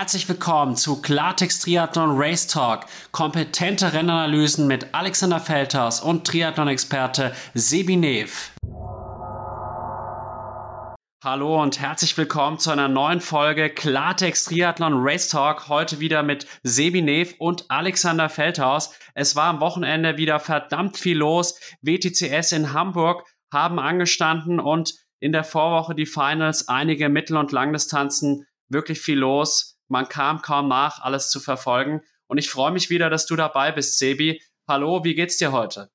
herzlich willkommen zu Klartext Triathlon Race Talk. Kompetente Rennanalysen mit Alexander Feldhaus und Triathlon-Experte Sebi Nev. Hallo und herzlich willkommen zu einer neuen Folge Klartext Triathlon Race Talk. Heute wieder mit Sebi Nev und Alexander Feldhaus. Es war am Wochenende wieder verdammt viel los. WTCS in Hamburg haben angestanden und in der Vorwoche die Finals, einige Mittel- und Langdistanzen wirklich viel los. Man kam kaum nach, alles zu verfolgen. Und ich freue mich wieder, dass du dabei bist, Sebi. Hallo, wie geht's dir heute?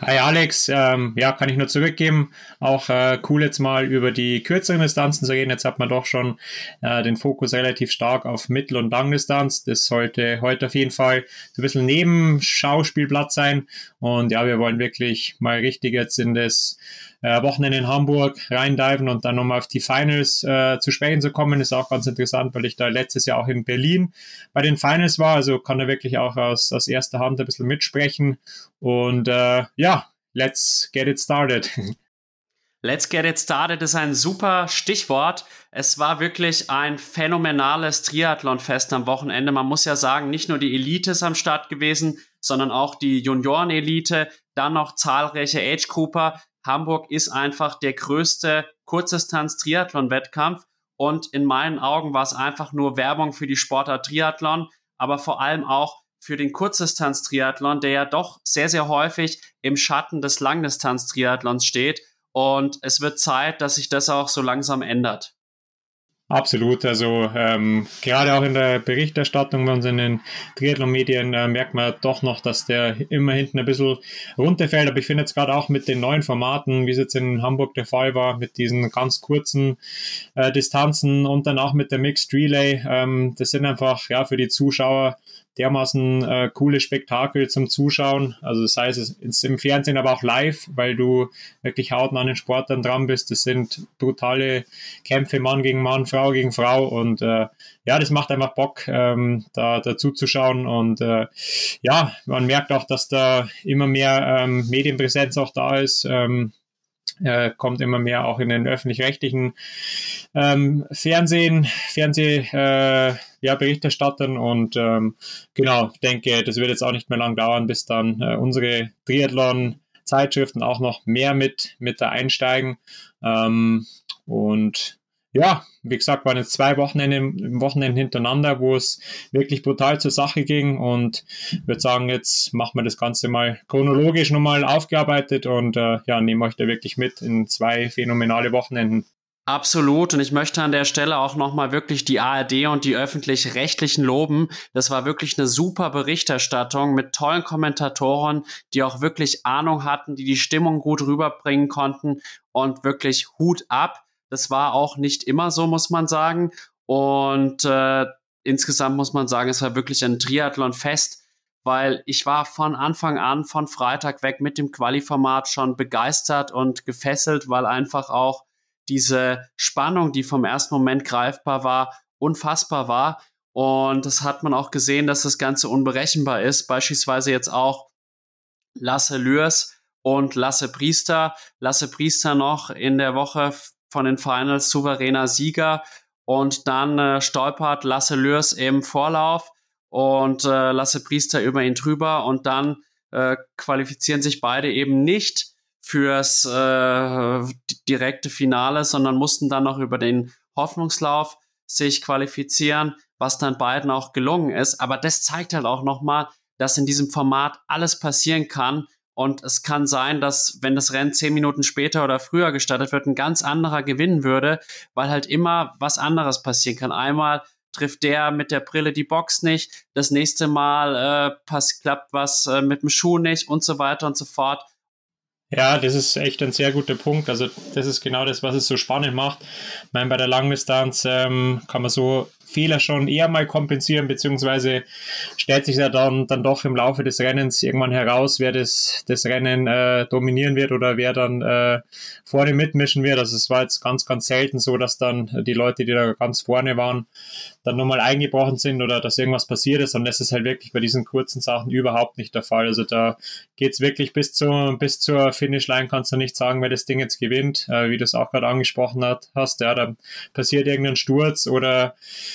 Hi Alex, ähm, ja, kann ich nur zurückgeben. Auch äh, cool jetzt mal über die kürzeren Distanzen zu reden. Jetzt hat man doch schon äh, den Fokus relativ stark auf Mittel- und Langdistanz. Das sollte heute auf jeden Fall so ein bisschen Nebenschauspielplatz sein. Und ja, wir wollen wirklich mal richtig jetzt in das äh, Wochenende in Hamburg reindiven und dann nochmal auf die Finals äh, zu sprechen zu kommen, ist auch ganz interessant, weil ich da letztes Jahr auch in Berlin bei den Finals war, also kann da wirklich auch aus, aus erster Hand ein bisschen mitsprechen und äh, ja, let's get it started. Let's get it started ist ein super Stichwort. Es war wirklich ein phänomenales Triathlon-Fest am Wochenende. Man muss ja sagen, nicht nur die Elite ist am Start gewesen, sondern auch die Junioren-Elite, dann noch zahlreiche Age-Grouper. Hamburg ist einfach der größte Kurzdistanz-Triathlon-Wettkampf und in meinen Augen war es einfach nur Werbung für die Sportart Triathlon, aber vor allem auch für den Kurzdistanz-Triathlon, der ja doch sehr, sehr häufig im Schatten des Langdistanz-Triathlons steht. Und es wird Zeit, dass sich das auch so langsam ändert. Absolut, also ähm, gerade auch in der Berichterstattung bei uns in den Triathlon-Medien äh, merkt man doch noch, dass der immer hinten ein bisschen runterfällt. Aber ich finde jetzt gerade auch mit den neuen Formaten, wie es jetzt in Hamburg der Fall war, mit diesen ganz kurzen äh, Distanzen und dann auch mit der Mixed Relay, ähm, das sind einfach ja für die Zuschauer dermaßen äh, coole Spektakel zum Zuschauen. Also sei es jetzt im Fernsehen, aber auch live, weil du wirklich hautnah an den Sportlern dran bist. Das sind brutale Kämpfe Mann gegen Mann, Frau gegen Frau und äh, ja, das macht einfach Bock, ähm, da, da zuzuschauen und äh, ja, man merkt auch, dass da immer mehr ähm, Medienpräsenz auch da ist. Ähm, äh, kommt immer mehr auch in den öffentlich-rechtlichen ähm, Fernsehen, Fernseh, äh, ja, Berichterstattern und ähm, genau, ich denke, das wird jetzt auch nicht mehr lang dauern, bis dann äh, unsere Triathlon Zeitschriften auch noch mehr mit, mit da einsteigen. Ähm, und ja, wie gesagt, waren jetzt zwei Wochenende, Wochenenden hintereinander, wo es wirklich brutal zur Sache ging und würde sagen, jetzt machen wir das Ganze mal chronologisch nochmal aufgearbeitet und äh, ja, nehmen euch da wirklich mit in zwei phänomenale Wochenenden. Absolut. Und ich möchte an der Stelle auch nochmal wirklich die ARD und die öffentlich-rechtlichen loben. Das war wirklich eine super Berichterstattung mit tollen Kommentatoren, die auch wirklich Ahnung hatten, die die Stimmung gut rüberbringen konnten und wirklich Hut ab. Das war auch nicht immer so, muss man sagen. Und äh, insgesamt muss man sagen, es war wirklich ein Triathlon-Fest, weil ich war von Anfang an, von Freitag weg mit dem Quali-Format schon begeistert und gefesselt, weil einfach auch diese Spannung, die vom ersten Moment greifbar war, unfassbar war. Und das hat man auch gesehen, dass das Ganze unberechenbar ist. Beispielsweise jetzt auch Lasse Lürs und Lasse Priester. Lasse Priester noch in der Woche von den Finals souveräner Sieger und dann äh, stolpert Lasse Lürs im Vorlauf und äh, Lasse Priester über ihn drüber und dann äh, qualifizieren sich beide eben nicht fürs äh, direkte Finale, sondern mussten dann noch über den Hoffnungslauf sich qualifizieren, was dann beiden auch gelungen ist. Aber das zeigt halt auch nochmal, dass in diesem Format alles passieren kann und es kann sein, dass, wenn das Rennen zehn Minuten später oder früher gestartet wird, ein ganz anderer gewinnen würde, weil halt immer was anderes passieren kann. Einmal trifft der mit der Brille die Box nicht, das nächste Mal äh, pass, klappt was äh, mit dem Schuh nicht und so weiter und so fort. Ja, das ist echt ein sehr guter Punkt. Also das ist genau das, was es so spannend macht. Ich meine, bei der Langdistanz ähm, kann man so Fehler schon eher mal kompensieren, beziehungsweise stellt sich ja dann, dann doch im Laufe des Rennens irgendwann heraus, wer das, das Rennen äh, dominieren wird oder wer dann äh, vorne mitmischen wird. Also es war jetzt ganz, ganz selten so, dass dann die Leute, die da ganz vorne waren, dann nochmal eingebrochen sind oder dass irgendwas passiert ist. Und das ist halt wirklich bei diesen kurzen Sachen überhaupt nicht der Fall. Also da geht's wirklich bis, zu, bis zur Finishline, kannst du nicht sagen, wer das Ding jetzt gewinnt, äh, wie du es auch gerade angesprochen hat, hast. Ja, da passiert irgendein Sturz oder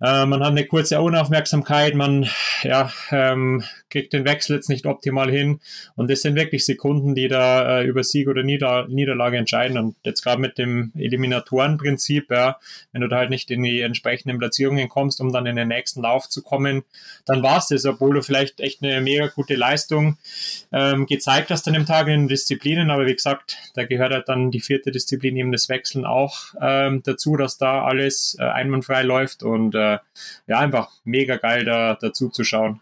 Äh, man hat eine kurze Unaufmerksamkeit, man ja, ähm, kriegt den Wechsel jetzt nicht optimal hin. Und das sind wirklich Sekunden, die da äh, über Sieg oder Nieder Niederlage entscheiden. Und jetzt gerade mit dem Eliminatorenprinzip, ja, wenn du da halt nicht in die entsprechenden Platzierungen kommst, um dann in den nächsten Lauf zu kommen, dann war es das, obwohl du vielleicht echt eine mega gute Leistung ähm, gezeigt hast an dem Tag in den Disziplinen. Aber wie gesagt, da gehört halt dann die vierte Disziplin eben das Wechseln auch ähm, dazu, dass da alles äh, einwandfrei läuft und äh, ja, einfach mega geil da dazu zu schauen.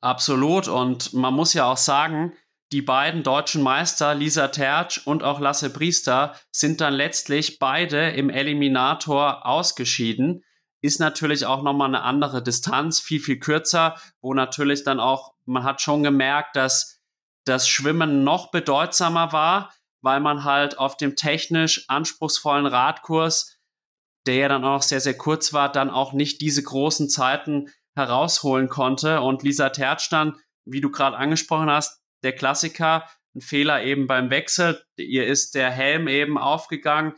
Absolut. Und man muss ja auch sagen, die beiden deutschen Meister, Lisa Tertsch und auch Lasse Priester, sind dann letztlich beide im Eliminator ausgeschieden. Ist natürlich auch nochmal eine andere Distanz, viel, viel kürzer, wo natürlich dann auch, man hat schon gemerkt, dass das Schwimmen noch bedeutsamer war, weil man halt auf dem technisch anspruchsvollen Radkurs, der ja dann auch sehr, sehr kurz war, dann auch nicht diese großen Zeiten herausholen konnte. Und Lisa Tertsch dann, wie du gerade angesprochen hast, der Klassiker, ein Fehler eben beim Wechsel. Ihr ist der Helm eben aufgegangen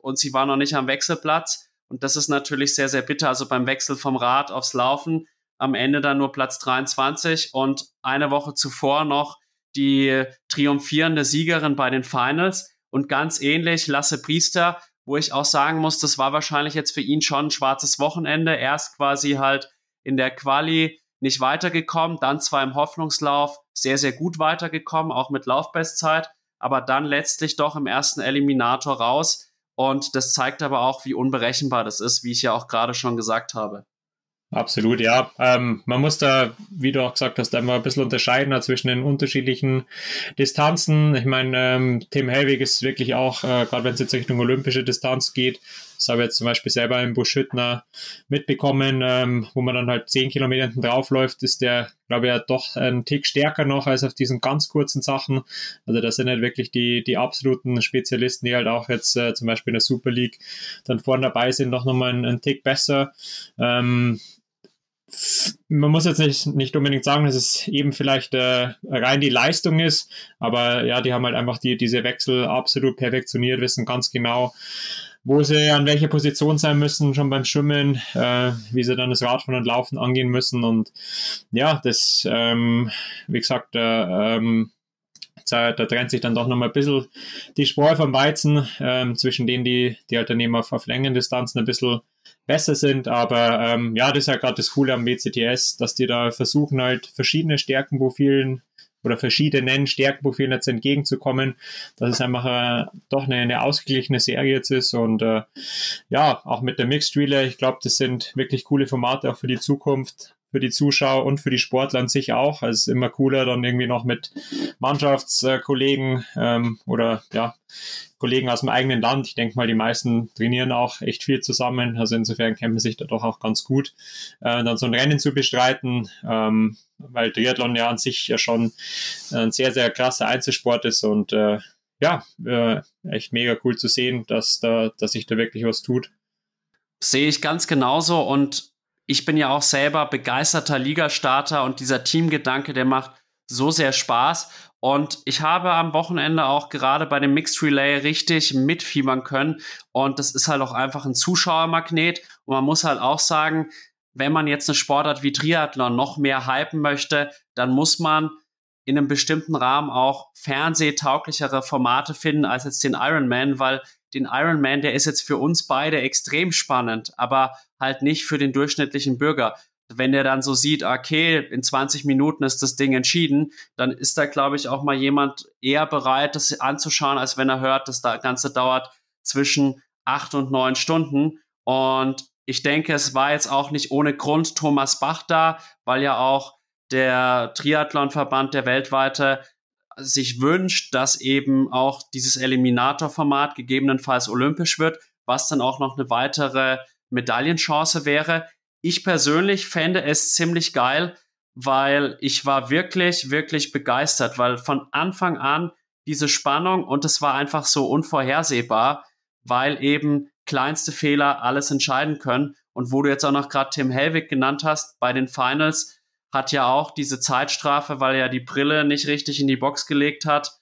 und sie war noch nicht am Wechselplatz. Und das ist natürlich sehr, sehr bitter. Also beim Wechsel vom Rad aufs Laufen am Ende dann nur Platz 23 und eine Woche zuvor noch die triumphierende Siegerin bei den Finals. Und ganz ähnlich Lasse Priester, wo ich auch sagen muss, das war wahrscheinlich jetzt für ihn schon ein schwarzes Wochenende. Erst quasi halt in der Quali nicht weitergekommen, dann zwar im Hoffnungslauf sehr, sehr gut weitergekommen, auch mit Laufbestzeit, aber dann letztlich doch im ersten Eliminator raus. Und das zeigt aber auch, wie unberechenbar das ist, wie ich ja auch gerade schon gesagt habe. Absolut, ja. Ähm, man muss da, wie du auch gesagt hast, einmal ein bisschen unterscheiden zwischen den unterschiedlichen Distanzen. Ich meine, ähm, Tim Helwig ist wirklich auch, äh, gerade wenn es jetzt Richtung olympische Distanz geht, das habe ich jetzt zum Beispiel selber im Buschhüttner mitbekommen, ähm, wo man dann halt zehn Kilometer hinten draufläuft, ist der, glaube ich, ja doch ein Tick stärker noch als auf diesen ganz kurzen Sachen. Also das sind halt wirklich die, die absoluten Spezialisten, die halt auch jetzt äh, zum Beispiel in der Super League dann vorne dabei sind, noch nochmal einen, einen Tick besser. Ähm, man muss jetzt nicht, nicht unbedingt sagen, dass es eben vielleicht äh, rein die Leistung ist, aber ja, die haben halt einfach die, diese Wechsel absolut perfektioniert, wissen ganz genau, wo sie an welcher Position sein müssen, schon beim Schwimmen, äh, wie sie dann das Radfahren und Laufen angehen müssen. Und ja, das, ähm, wie gesagt, äh, ähm, da, da trennt sich dann doch nochmal ein bisschen die Spreu vom Weizen ähm, zwischen denen, die, die halt daneben auf, auf Längendistanzen ein bisschen besser sind. Aber ähm, ja, das ist ja gerade das Coole am WCTS, dass die da versuchen halt verschiedene Stärkenprofilen oder verschiedenen Stärkenprofilen jetzt entgegenzukommen, dass es einfach äh, doch eine, eine ausgeglichene Serie jetzt ist und äh, ja, auch mit der Mixed Relay, ich glaube, das sind wirklich coole Formate auch für die Zukunft für die Zuschauer und für die Sportler an sich auch. Es ist immer cooler, dann irgendwie noch mit Mannschaftskollegen ähm, oder ja, Kollegen aus dem eigenen Land. Ich denke mal, die meisten trainieren auch echt viel zusammen. Also insofern kennt man sich da doch auch ganz gut. Äh, dann so ein Rennen zu bestreiten, ähm, weil Triathlon ja an sich ja schon ein sehr, sehr krasser Einzelsport ist und äh, ja, äh, echt mega cool zu sehen, dass da, dass sich da wirklich was tut. Sehe ich ganz genauso und ich bin ja auch selber begeisterter Ligastarter und dieser Teamgedanke, der macht so sehr Spaß. Und ich habe am Wochenende auch gerade bei dem Mixed Relay richtig mitfiebern können. Und das ist halt auch einfach ein Zuschauermagnet. Und man muss halt auch sagen, wenn man jetzt eine Sportart wie Triathlon noch mehr hypen möchte, dann muss man in einem bestimmten Rahmen auch fernsehtauglichere Formate finden als jetzt den Ironman, weil den Ironman, der ist jetzt für uns beide extrem spannend, aber halt nicht für den durchschnittlichen Bürger. Wenn der dann so sieht, okay, in 20 Minuten ist das Ding entschieden, dann ist da, glaube ich, auch mal jemand eher bereit, das anzuschauen, als wenn er hört, dass das Ganze dauert zwischen acht und neun Stunden. Und ich denke, es war jetzt auch nicht ohne Grund Thomas Bach da, weil ja auch der Triathlonverband, der weltweite, sich wünscht, dass eben auch dieses Eliminator-Format gegebenenfalls olympisch wird, was dann auch noch eine weitere Medaillenchance wäre. Ich persönlich fände es ziemlich geil, weil ich war wirklich, wirklich begeistert, weil von Anfang an diese Spannung und es war einfach so unvorhersehbar, weil eben kleinste Fehler alles entscheiden können. Und wo du jetzt auch noch gerade Tim Helwig genannt hast, bei den Finals, hat ja auch diese Zeitstrafe, weil er die Brille nicht richtig in die Box gelegt hat,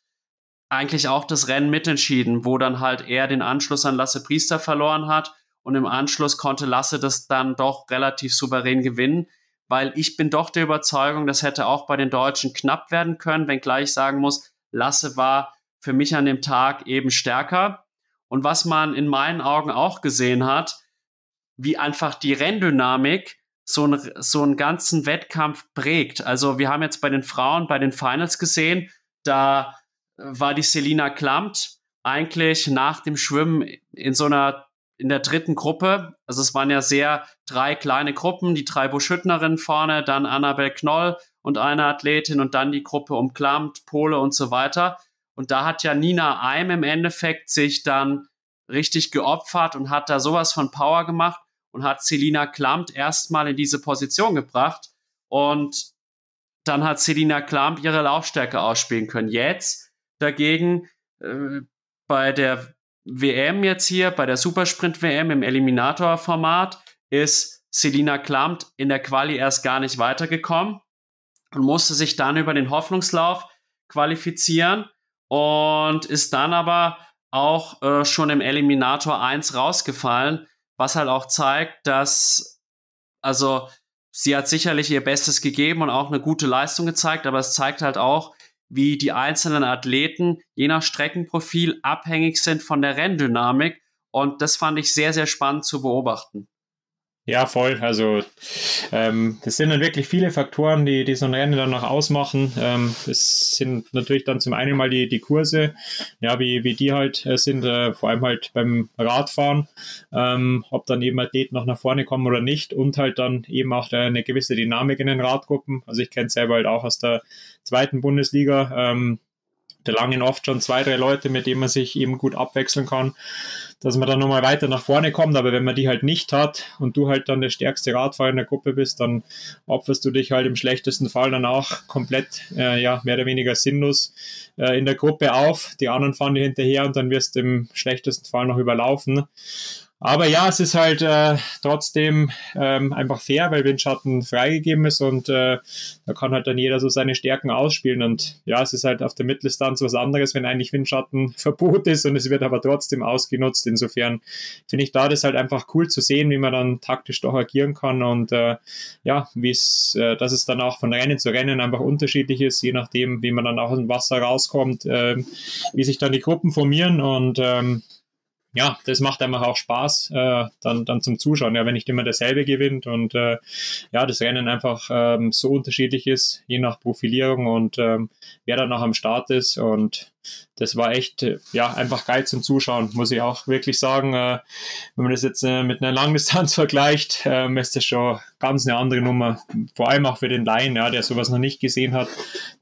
eigentlich auch das Rennen mitentschieden, wo dann halt er den Anschluss an Lasse Priester verloren hat und im Anschluss konnte Lasse das dann doch relativ souverän gewinnen, weil ich bin doch der Überzeugung, das hätte auch bei den Deutschen knapp werden können, wenngleich ich sagen muss, Lasse war für mich an dem Tag eben stärker. Und was man in meinen Augen auch gesehen hat, wie einfach die Renndynamik so, ein, so einen ganzen Wettkampf prägt. Also wir haben jetzt bei den Frauen, bei den Finals gesehen, da war die Selina Klamt eigentlich nach dem Schwimmen in so einer in der dritten Gruppe, also es waren ja sehr drei kleine Gruppen, die drei Buschhüttnerinnen vorne, dann Annabel Knoll und eine Athletin und dann die Gruppe um Klamt, Pole und so weiter. Und da hat ja Nina Eim im Endeffekt sich dann richtig geopfert und hat da sowas von Power gemacht und hat Selina Klamt erstmal in diese Position gebracht. Und dann hat Selina Klamt ihre Laufstärke ausspielen können. Jetzt dagegen äh, bei der WM jetzt hier, bei der Supersprint WM im Eliminator-Format, ist Selina Klamt in der Quali erst gar nicht weitergekommen und musste sich dann über den Hoffnungslauf qualifizieren und ist dann aber auch äh, schon im Eliminator 1 rausgefallen, was halt auch zeigt, dass, also sie hat sicherlich ihr Bestes gegeben und auch eine gute Leistung gezeigt, aber es zeigt halt auch, wie die einzelnen Athleten je nach Streckenprofil abhängig sind von der Renndynamik. Und das fand ich sehr, sehr spannend zu beobachten. Ja, voll. Also ähm, das sind dann wirklich viele Faktoren, die, die so ein Rennen dann noch ausmachen. Ähm, das sind natürlich dann zum einen mal die, die Kurse, ja, wie, wie die halt äh, sind, äh, vor allem halt beim Radfahren, ähm, ob dann eben Athleten noch nach vorne kommen oder nicht und halt dann eben auch eine gewisse Dynamik in den Radgruppen. Also ich kenne es selber halt auch aus der zweiten Bundesliga. Ähm, da langen oft schon zwei, drei Leute, mit denen man sich eben gut abwechseln kann dass man dann nochmal weiter nach vorne kommt. Aber wenn man die halt nicht hat und du halt dann der stärkste Radfahrer in der Gruppe bist, dann opferst du dich halt im schlechtesten Fall dann auch komplett, äh, ja, mehr oder weniger sinnlos äh, in der Gruppe auf. Die anderen fahren dir hinterher und dann wirst du im schlechtesten Fall noch überlaufen. Aber ja, es ist halt äh, trotzdem ähm, einfach fair, weil Windschatten freigegeben ist und äh, da kann halt dann jeder so seine Stärken ausspielen. Und ja, es ist halt auf der Mitteldistanz was anderes, wenn eigentlich Windschatten Verbot ist und es wird aber trotzdem ausgenutzt. Insofern finde ich da das halt einfach cool zu sehen, wie man dann taktisch doch agieren kann und äh, ja, wie es, äh, dass es dann auch von Rennen zu Rennen einfach unterschiedlich ist, je nachdem, wie man dann auch dem Wasser rauskommt, äh, wie sich dann die Gruppen formieren und ähm, ja, das macht einfach auch Spaß äh, dann, dann zum Zuschauen, ja, wenn nicht immer derselbe gewinnt und äh, ja, das Rennen einfach ähm, so unterschiedlich ist, je nach Profilierung und ähm, wer dann noch am Start ist und das war echt, äh, ja, einfach geil zum Zuschauen, muss ich auch wirklich sagen. Äh, wenn man das jetzt äh, mit einer Langdistanz vergleicht, äh, ist das schon ganz eine andere Nummer. Vor allem auch für den Laien, ja, der sowas noch nicht gesehen hat.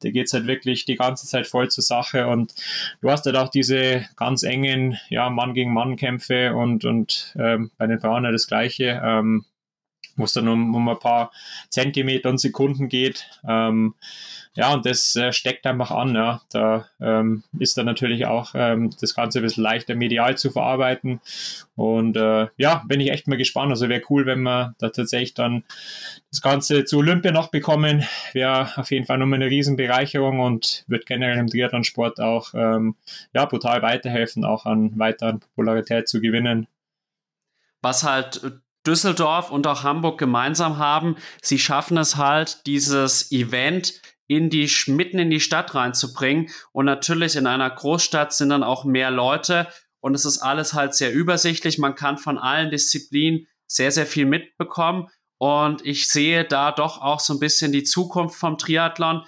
Der geht halt wirklich die ganze Zeit voll zur Sache und du hast halt auch diese ganz engen, ja, Mann gegen Mann Kämpfe und, und ähm, bei den Frauen ja das Gleiche. Ähm, wo es dann um, um ein paar Zentimeter und Sekunden geht. Ähm, ja, und das äh, steckt einfach an. Ja. Da ähm, ist dann natürlich auch ähm, das Ganze ein bisschen leichter medial zu verarbeiten. Und äh, ja, bin ich echt mal gespannt. Also wäre cool, wenn wir da tatsächlich dann das Ganze zu Olympia noch bekommen. Wäre auf jeden Fall nochmal eine Riesenbereicherung und wird generell im Triathlon-Sport auch ähm, ja, brutal weiterhelfen, auch an weiteren Popularität zu gewinnen. Was halt Düsseldorf und auch Hamburg gemeinsam haben, sie schaffen es halt, dieses Event in die, mitten in die Stadt reinzubringen. Und natürlich in einer Großstadt sind dann auch mehr Leute und es ist alles halt sehr übersichtlich. Man kann von allen Disziplinen sehr, sehr viel mitbekommen. Und ich sehe da doch auch so ein bisschen die Zukunft vom Triathlon.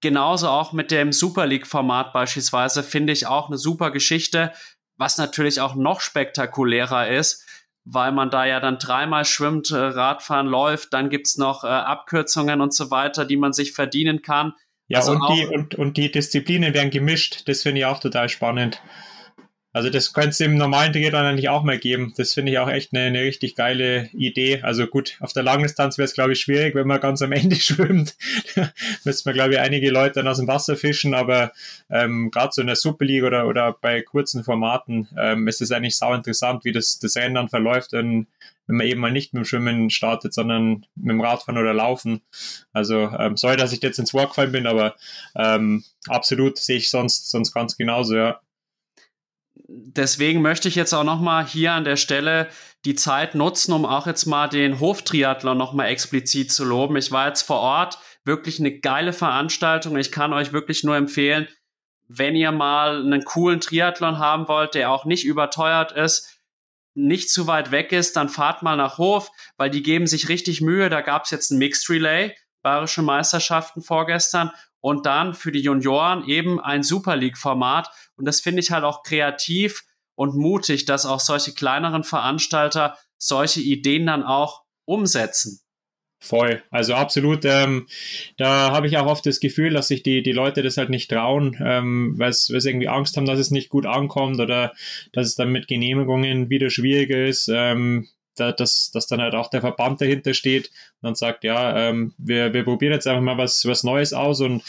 Genauso auch mit dem Super League-Format beispielsweise finde ich auch eine super Geschichte, was natürlich auch noch spektakulärer ist, weil man da ja dann dreimal schwimmt, äh, Radfahren läuft, dann gibt's noch äh, Abkürzungen und so weiter, die man sich verdienen kann. Ja, also und, die, und, und die Disziplinen werden gemischt, das finde ich auch total spannend. Also das könnte es im normalen Triathlon eigentlich auch mal geben. Das finde ich auch echt eine, eine richtig geile Idee. Also gut, auf der Langdistanz wäre es, glaube ich, schwierig, wenn man ganz am Ende schwimmt. Müsste man, glaube ich, einige Leute dann aus dem Wasser fischen, aber ähm, gerade so in der Super League oder, oder bei kurzen Formaten ähm, ist es eigentlich sau interessant, wie das, das Rennen dann verläuft, wenn, wenn man eben mal nicht mit dem Schwimmen startet, sondern mit dem Radfahren oder Laufen. Also ähm, sorry, dass ich jetzt ins Wort gefallen bin, aber ähm, absolut sehe ich sonst, sonst ganz genauso, ja deswegen möchte ich jetzt auch noch mal hier an der Stelle die Zeit nutzen, um auch jetzt mal den Hoftriathlon noch mal explizit zu loben. Ich war jetzt vor Ort, wirklich eine geile Veranstaltung. Ich kann euch wirklich nur empfehlen, wenn ihr mal einen coolen Triathlon haben wollt, der auch nicht überteuert ist, nicht zu weit weg ist, dann fahrt mal nach Hof, weil die geben sich richtig Mühe. Da gab es jetzt ein Mixed Relay, Bayerische Meisterschaften vorgestern und dann für die Junioren eben ein Super League-Format. Und das finde ich halt auch kreativ und mutig, dass auch solche kleineren Veranstalter solche Ideen dann auch umsetzen. Voll, also absolut. Ähm, da habe ich auch oft das Gefühl, dass sich die, die Leute das halt nicht trauen, ähm, weil sie irgendwie Angst haben, dass es nicht gut ankommt oder dass es dann mit Genehmigungen wieder schwieriger ist. Ähm, da, dass, dass dann halt auch der Verband dahinter steht und dann sagt, ja, ähm, wir, wir probieren jetzt einfach mal was, was Neues aus. Und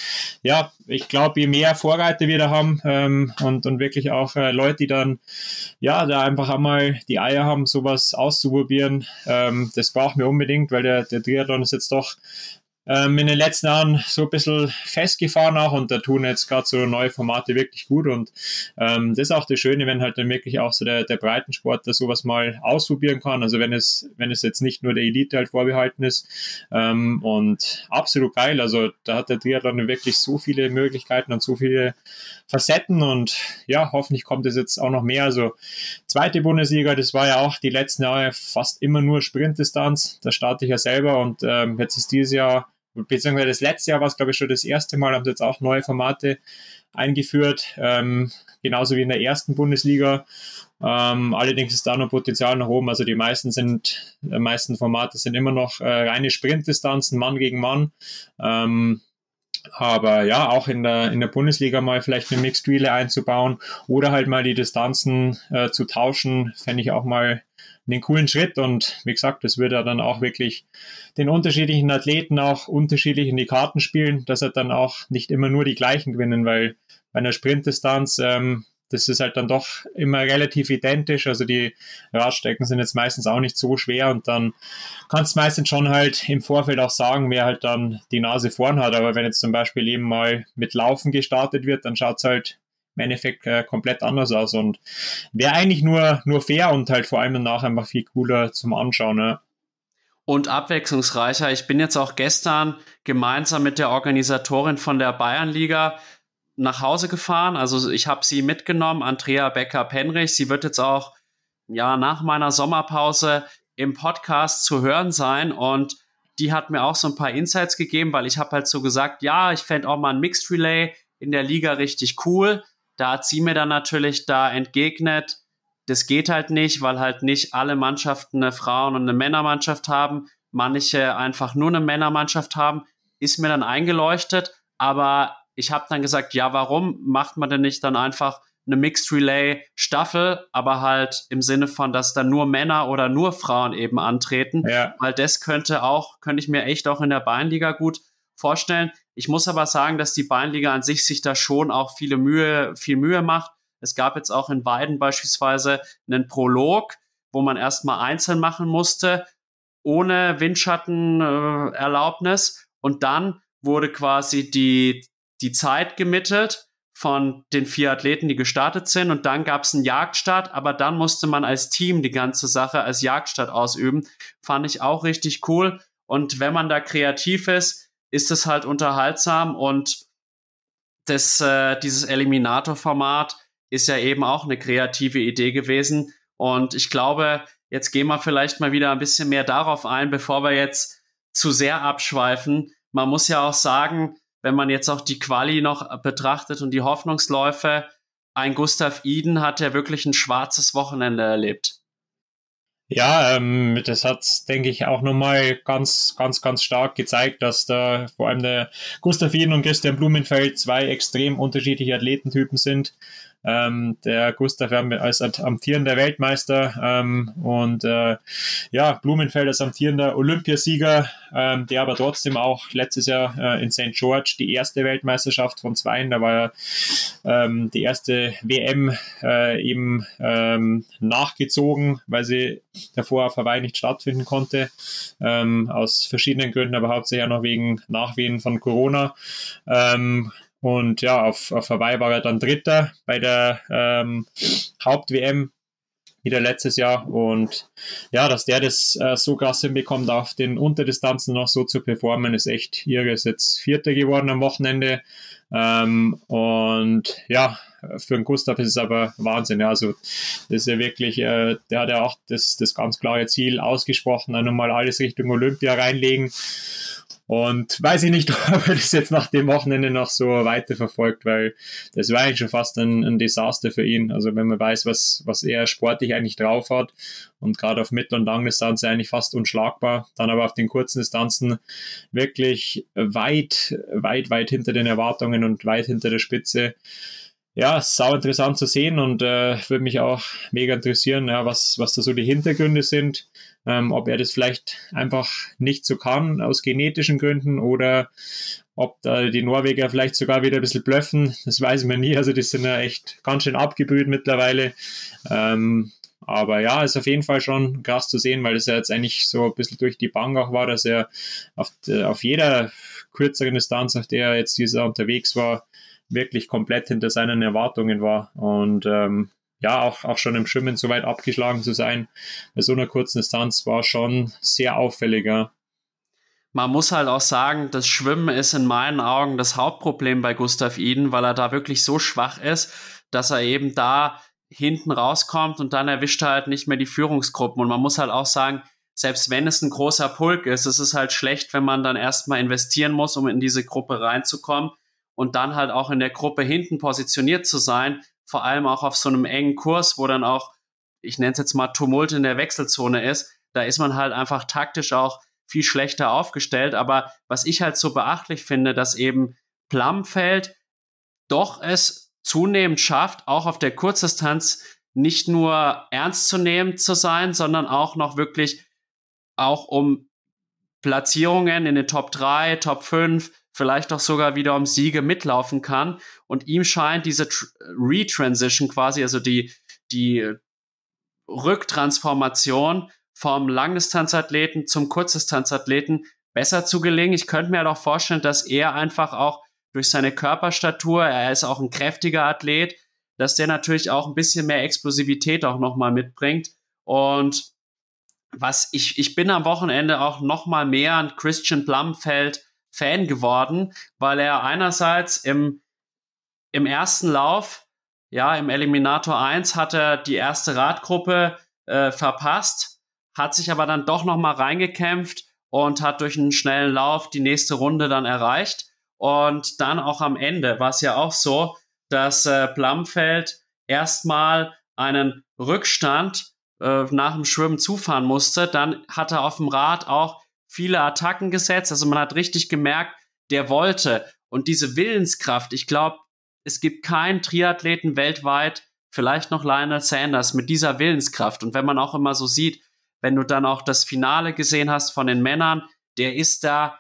ja, ich glaube, je mehr Vorreiter wir da haben ähm, und, und wirklich auch äh, Leute, die dann ja, da einfach einmal die Eier haben, sowas auszuprobieren, ähm, das brauchen wir unbedingt, weil der, der Triathlon ist jetzt doch ähm, in den letzten Jahren so ein bisschen festgefahren auch und da tun jetzt gerade so neue Formate wirklich gut und ähm, das ist auch das Schöne, wenn halt dann wirklich auch so der, der Breitensportler sowas mal ausprobieren kann. Also wenn es, wenn es jetzt nicht nur der Elite halt vorbehalten ist ähm, und absolut geil. Also da hat der Triathlon wirklich so viele Möglichkeiten und so viele Facetten und ja, hoffentlich kommt es jetzt auch noch mehr. Also zweite Bundesliga, das war ja auch die letzten Jahre fast immer nur Sprintdistanz. Da starte ich ja selber und ähm, jetzt ist dieses Jahr beziehungsweise das letzte Jahr war es, glaube ich, schon das erste Mal, haben sie jetzt auch neue Formate eingeführt, ähm, genauso wie in der ersten Bundesliga. Ähm, allerdings ist da noch Potenzial nach oben. Also die meisten sind, die meisten Formate sind immer noch äh, reine Sprintdistanzen, Mann gegen Mann. Ähm, aber ja, auch in der, in der Bundesliga mal vielleicht eine Mixed Relay einzubauen oder halt mal die Distanzen äh, zu tauschen, fände ich auch mal einen coolen Schritt. Und wie gesagt, das würde dann auch wirklich den unterschiedlichen Athleten auch unterschiedlich in die Karten spielen, dass er dann auch nicht immer nur die gleichen gewinnen, weil bei einer Sprintdistanz ähm, das ist halt dann doch immer relativ identisch. Also die Radstrecken sind jetzt meistens auch nicht so schwer und dann kannst du meistens schon halt im Vorfeld auch sagen, wer halt dann die Nase vorn hat. Aber wenn jetzt zum Beispiel eben mal mit Laufen gestartet wird, dann schaut es halt im Endeffekt äh, komplett anders aus und wäre eigentlich nur, nur fair und halt vor allem danach einfach viel cooler zum Anschauen. Ne? und abwechslungsreicher. Ich bin jetzt auch gestern gemeinsam mit der Organisatorin von der Bayernliga nach Hause gefahren. Also ich habe sie mitgenommen, Andrea Becker-Penrich. Sie wird jetzt auch ja nach meiner Sommerpause im Podcast zu hören sein und die hat mir auch so ein paar Insights gegeben, weil ich habe halt so gesagt, ja, ich fände auch mal ein Mixed Relay in der Liga richtig cool. Da hat sie mir dann natürlich da entgegnet, das geht halt nicht, weil halt nicht alle Mannschaften eine Frauen- und eine Männermannschaft haben, manche einfach nur eine Männermannschaft haben, ist mir dann eingeleuchtet, aber ich habe dann gesagt, ja, warum macht man denn nicht dann einfach eine Mixed Relay Staffel, aber halt im Sinne von, dass dann nur Männer oder nur Frauen eben antreten, ja. weil das könnte auch, könnte ich mir echt auch in der Beinliga gut vorstellen. Ich muss aber sagen, dass die Beinliga an sich sich da schon auch viele Mühe, viel Mühe macht. Es gab jetzt auch in Weiden beispielsweise einen Prolog, wo man erstmal einzeln machen musste, ohne Windschattenerlaubnis. Und dann wurde quasi die die Zeit gemittelt von den vier Athleten, die gestartet sind. Und dann gab es einen Jagdstart, aber dann musste man als Team die ganze Sache als Jagdstart ausüben. Fand ich auch richtig cool. Und wenn man da kreativ ist, ist es halt unterhaltsam und das, äh, dieses Eliminator-Format ist ja eben auch eine kreative Idee gewesen. Und ich glaube, jetzt gehen wir vielleicht mal wieder ein bisschen mehr darauf ein, bevor wir jetzt zu sehr abschweifen. Man muss ja auch sagen, wenn man jetzt auch die Quali noch betrachtet und die Hoffnungsläufe, ein Gustav Iden hat ja wirklich ein schwarzes Wochenende erlebt. Ja, ähm, das hat, denke ich, auch nochmal ganz, ganz, ganz stark gezeigt, dass da vor allem der Gustav Iden und Christian Blumenfeld zwei extrem unterschiedliche Athletentypen sind. Ähm, der Gustav als amtierender Weltmeister ähm, und äh, ja, Blumenfeld als amtierender Olympiasieger, ähm, der aber trotzdem auch letztes Jahr äh, in St. George die erste Weltmeisterschaft von zweien, da war ja ähm, die erste WM äh, eben ähm, nachgezogen, weil sie davor auf Hawaii nicht stattfinden konnte, ähm, aus verschiedenen Gründen, aber hauptsächlich auch noch wegen Nachwehen von Corona. Und ja, auf, auf Hawaii war er dann Dritter bei der ähm, Haupt-WM wieder letztes Jahr. Und ja, dass der das äh, so krass hinbekommt, auf den Unterdistanzen noch so zu performen, ist echt irre. Ist jetzt Vierter geworden am Wochenende. Ähm, und ja, für den Gustav ist es aber Wahnsinn. Ja. Also das ist ja wirklich, äh, der hat ja auch das, das ganz klare Ziel ausgesprochen, dann nochmal alles Richtung Olympia reinlegen. Und weiß ich nicht, ob er das jetzt nach dem Wochenende noch so weiterverfolgt, weil das war eigentlich schon fast ein, ein Desaster für ihn. Also wenn man weiß, was, was er sportlich eigentlich drauf hat und gerade auf Mittel- und Langdistanz eigentlich fast unschlagbar, dann aber auf den kurzen Distanzen wirklich weit, weit, weit hinter den Erwartungen und weit hinter der Spitze ja, sau interessant zu sehen und äh, würde mich auch mega interessieren, ja, was, was da so die Hintergründe sind, ähm, ob er das vielleicht einfach nicht so kann aus genetischen Gründen oder ob da die Norweger vielleicht sogar wieder ein bisschen blöffen, das weiß man nie. Also die sind ja echt ganz schön abgebrüht mittlerweile. Ähm, aber ja, ist auf jeden Fall schon krass zu sehen, weil das ja jetzt eigentlich so ein bisschen durch die Bank auch war, dass er auf, auf jeder kürzeren Distanz, auf der er jetzt dieser unterwegs war, wirklich komplett hinter seinen Erwartungen war. Und ähm, ja, auch, auch schon im Schwimmen so weit abgeschlagen zu sein, bei so einer kurzen Distanz war schon sehr auffälliger. Man muss halt auch sagen, das Schwimmen ist in meinen Augen das Hauptproblem bei Gustav Iden, weil er da wirklich so schwach ist, dass er eben da hinten rauskommt und dann erwischt er halt nicht mehr die Führungsgruppen. Und man muss halt auch sagen, selbst wenn es ein großer Pulk ist, es ist halt schlecht, wenn man dann erstmal investieren muss, um in diese Gruppe reinzukommen und dann halt auch in der Gruppe hinten positioniert zu sein, vor allem auch auf so einem engen Kurs, wo dann auch, ich nenne es jetzt mal Tumult in der Wechselzone ist, da ist man halt einfach taktisch auch viel schlechter aufgestellt. Aber was ich halt so beachtlich finde, dass eben Plumfeld doch es zunehmend schafft, auch auf der Kurzdistanz nicht nur ernst zu nehmen zu sein, sondern auch noch wirklich auch um Platzierungen in den Top 3, Top 5, vielleicht auch sogar wieder um Siege mitlaufen kann. Und ihm scheint diese Retransition quasi, also die, die Rücktransformation vom Langdistanzathleten zum Kurzdistanzathleten besser zu gelingen. Ich könnte mir doch vorstellen, dass er einfach auch durch seine Körperstatur, er ist auch ein kräftiger Athlet, dass der natürlich auch ein bisschen mehr Explosivität auch nochmal mitbringt. Und was ich, ich bin am Wochenende auch nochmal mehr an Christian Blumfeld Fan geworden, weil er einerseits im, im ersten Lauf, ja, im Eliminator 1 hat er die erste Radgruppe äh, verpasst, hat sich aber dann doch nochmal reingekämpft und hat durch einen schnellen Lauf die nächste Runde dann erreicht. Und dann auch am Ende war es ja auch so, dass äh, Blumfeld erstmal einen Rückstand äh, nach dem Schwimmen zufahren musste. Dann hat er auf dem Rad auch viele Attacken gesetzt. Also man hat richtig gemerkt, der wollte. Und diese Willenskraft, ich glaube, es gibt keinen Triathleten weltweit, vielleicht noch Lionel Sanders, mit dieser Willenskraft. Und wenn man auch immer so sieht, wenn du dann auch das Finale gesehen hast von den Männern, der ist da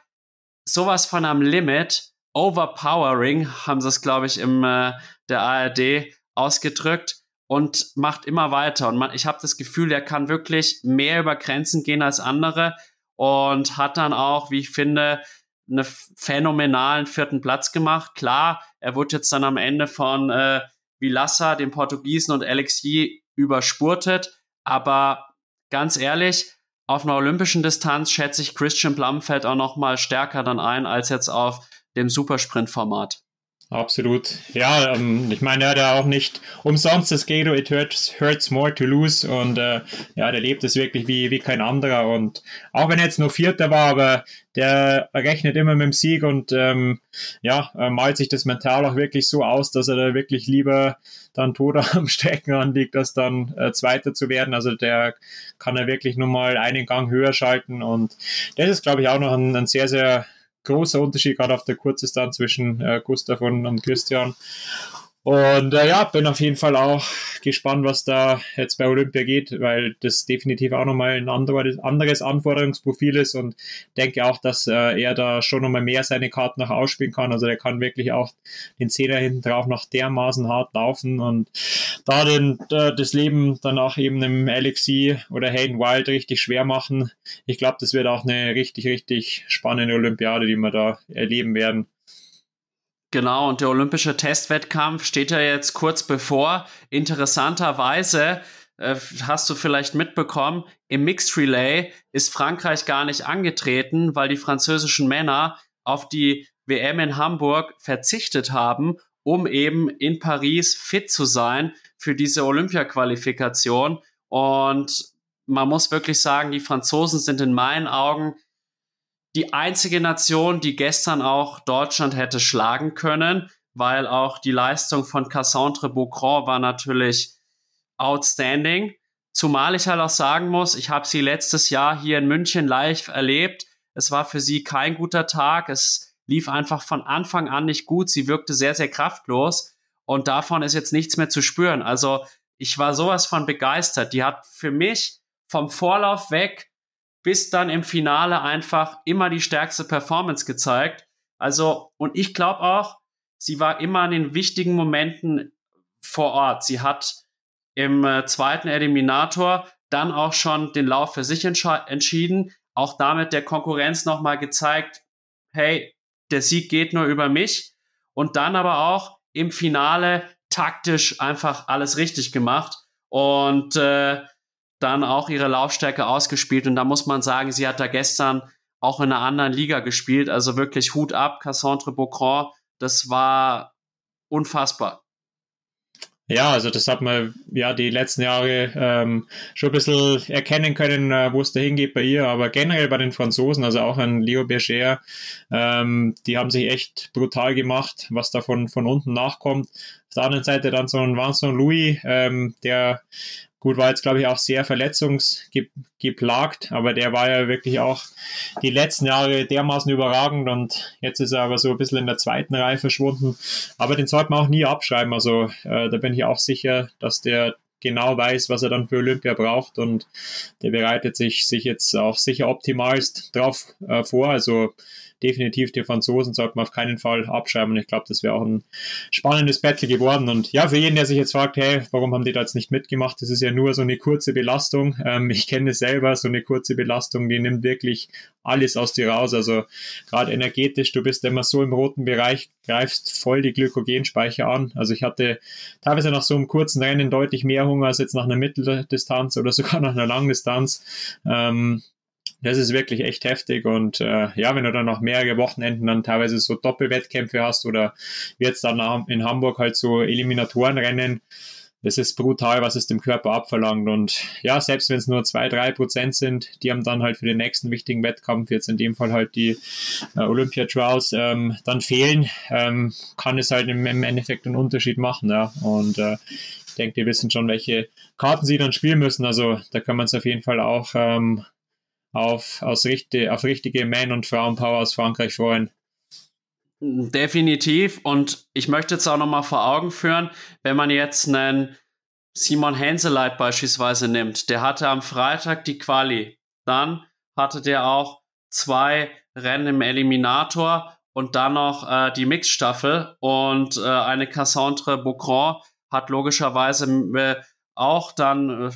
sowas von am Limit, overpowering, haben sie es, glaube ich, im äh, der ARD ausgedrückt und macht immer weiter. Und man, ich habe das Gefühl, der kann wirklich mehr über Grenzen gehen als andere und hat dann auch, wie ich finde, einen phänomenalen vierten Platz gemacht. Klar, er wurde jetzt dann am Ende von äh, Vilassa, dem Portugiesen und Alexi überspurtet, aber ganz ehrlich, auf einer olympischen Distanz schätze ich Christian Blumfeld auch noch mal stärker dann ein als jetzt auf dem Supersprint-Format. Absolut. Ja, ähm, ich meine, er hat ja auch nicht umsonst das Gato, it hurts, hurts more to lose und äh, ja, der lebt es wirklich wie, wie kein anderer und auch wenn er jetzt nur Vierter war, aber der rechnet immer mit dem Sieg und ähm, ja, malt sich das mental auch wirklich so aus, dass er da wirklich lieber dann tot am Strecken anliegt, als dann äh, Zweiter zu werden. Also der kann er wirklich nur mal einen Gang höher schalten und das ist, glaube ich, auch noch ein, ein sehr, sehr großer Unterschied, gerade auf der Kurzdistanz zwischen äh, Gustav und, und Christian. Und äh, ja, bin auf jeden Fall auch gespannt, was da jetzt bei Olympia geht, weil das definitiv auch nochmal ein anderes, Anforderungsprofil ist und denke auch, dass äh, er da schon nochmal mehr seine Karten noch ausspielen kann. Also er kann wirklich auch den Zehner hinten drauf noch dermaßen hart laufen und da den, äh, das Leben dann auch eben im Alexi oder Hayden Wild richtig schwer machen. Ich glaube, das wird auch eine richtig, richtig spannende Olympiade, die wir da erleben werden. Genau, und der olympische Testwettkampf steht ja jetzt kurz bevor. Interessanterweise äh, hast du vielleicht mitbekommen, im Mixed Relay ist Frankreich gar nicht angetreten, weil die französischen Männer auf die WM in Hamburg verzichtet haben, um eben in Paris fit zu sein für diese Olympia-Qualifikation. Und man muss wirklich sagen, die Franzosen sind in meinen Augen die einzige Nation, die gestern auch Deutschland hätte schlagen können, weil auch die Leistung von Cassandre Beaucron war natürlich outstanding. Zumal ich halt auch sagen muss, ich habe sie letztes Jahr hier in München live erlebt. Es war für sie kein guter Tag. Es lief einfach von Anfang an nicht gut. Sie wirkte sehr, sehr kraftlos. Und davon ist jetzt nichts mehr zu spüren. Also ich war sowas von begeistert. Die hat für mich vom Vorlauf weg bis dann im Finale einfach immer die stärkste Performance gezeigt. Also, und ich glaube auch, sie war immer in den wichtigen Momenten vor Ort. Sie hat im äh, zweiten Eliminator dann auch schon den Lauf für sich entschieden, auch damit der Konkurrenz nochmal gezeigt, hey, der Sieg geht nur über mich. Und dann aber auch im Finale taktisch einfach alles richtig gemacht und äh, dann auch ihre Laufstärke ausgespielt. Und da muss man sagen, sie hat da gestern auch in einer anderen Liga gespielt. Also wirklich Hut ab, Cassandre Beaucron. Das war unfassbar. Ja, also das hat man ja die letzten Jahre ähm, schon ein bisschen erkennen können, äh, wo es da hingeht bei ihr. Aber generell bei den Franzosen, also auch an Leo Berger, ähm, die haben sich echt brutal gemacht, was da von, von unten nachkommt. Auf der anderen Seite dann so ein Vincent Louis, ähm, der Gut, war jetzt, glaube ich, auch sehr verletzungsgeplagt, aber der war ja wirklich auch die letzten Jahre dermaßen überragend und jetzt ist er aber so ein bisschen in der zweiten Reihe verschwunden. Aber den sollte man auch nie abschreiben. Also äh, da bin ich auch sicher, dass der genau weiß, was er dann für Olympia braucht und der bereitet sich, sich jetzt auch sicher optimalst drauf äh, vor. Also definitiv die Franzosen sollte man auf keinen Fall abschreiben. Ich glaube, das wäre auch ein spannendes Battle geworden. Und ja, für jeden, der sich jetzt fragt, hey, warum haben die da jetzt nicht mitgemacht? Das ist ja nur so eine kurze Belastung. Ähm, ich kenne es selber, so eine kurze Belastung, die nimmt wirklich alles aus dir raus. Also gerade energetisch, du bist immer so im roten Bereich, greifst voll die Glykogenspeicher an. Also ich hatte teilweise nach so einem kurzen Rennen deutlich mehr Hunger als jetzt nach einer Mitteldistanz oder sogar nach einer Langdistanz. Ähm, das ist wirklich echt heftig und äh, ja, wenn du dann noch mehrere Wochenenden dann teilweise so Doppelwettkämpfe hast oder jetzt dann in Hamburg halt so Eliminatorenrennen, das ist brutal, was es dem Körper abverlangt. Und ja, selbst wenn es nur zwei, drei Prozent sind, die haben dann halt für den nächsten wichtigen Wettkampf, jetzt in dem Fall halt die äh, Olympia Trials, ähm, dann fehlen, ähm, kann es halt im, im, Endeffekt einen Unterschied machen. Ja. Und äh, ich denke, die wissen schon, welche Karten sie dann spielen müssen. Also da kann man es auf jeden Fall auch ähm, auf, aus richtig, auf richtige Man- und Frauenpower aus Frankreich freuen. Definitiv. Und ich möchte jetzt auch nochmal vor Augen führen, wenn man jetzt einen Simon Henseleit beispielsweise nimmt, der hatte am Freitag die Quali. Dann hatte der auch zwei Rennen im Eliminator und dann noch äh, die Mixstaffel. Und äh, eine Cassandre Beaucron hat logischerweise äh, auch dann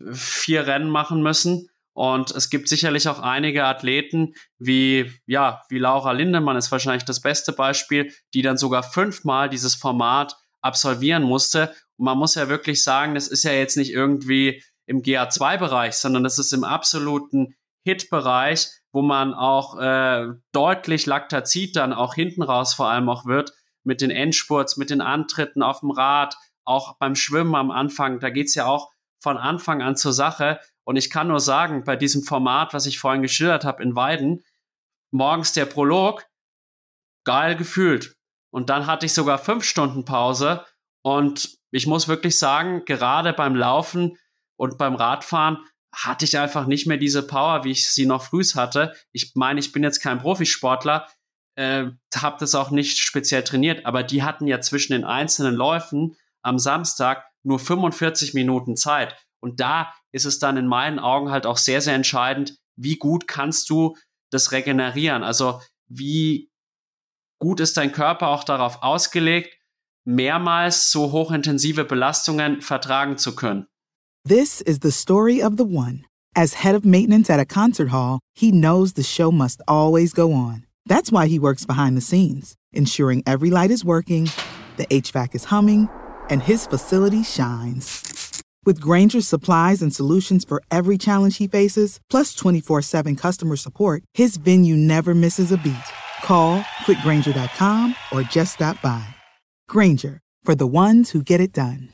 äh, vier Rennen machen müssen. Und es gibt sicherlich auch einige Athleten, wie, ja, wie Laura Lindemann ist wahrscheinlich das beste Beispiel, die dann sogar fünfmal dieses Format absolvieren musste. Und man muss ja wirklich sagen, das ist ja jetzt nicht irgendwie im GA2-Bereich, sondern das ist im absoluten Hit-Bereich, wo man auch äh, deutlich Laktazid dann auch hinten raus vor allem auch wird, mit den Endspurts, mit den Antritten auf dem Rad, auch beim Schwimmen am Anfang, da geht's ja auch von Anfang an zur Sache. Und ich kann nur sagen, bei diesem Format, was ich vorhin geschildert habe in Weiden, morgens der Prolog, geil gefühlt. Und dann hatte ich sogar fünf Stunden Pause. Und ich muss wirklich sagen, gerade beim Laufen und beim Radfahren hatte ich einfach nicht mehr diese Power, wie ich sie noch frühs hatte. Ich meine, ich bin jetzt kein Profisportler, äh, habe das auch nicht speziell trainiert, aber die hatten ja zwischen den einzelnen Läufen am Samstag nur 45 Minuten Zeit. Und da ist es dann in meinen Augen halt auch sehr, sehr entscheidend, wie gut kannst du das regenerieren? Also wie gut ist dein Körper auch darauf ausgelegt, mehrmals so hochintensive Belastungen vertragen zu können. This is the story of the one. As head of maintenance at a concert hall, he knows the show must always go on. That's why he works behind the scenes ensuring every light is working, the HVAC is humming, and his facility shines. With Granger's supplies and solutions for every challenge he faces, plus 24 7 customer support, his venue never misses a beat. Call quickgranger.com or just stop by. Granger, for the ones who get it done.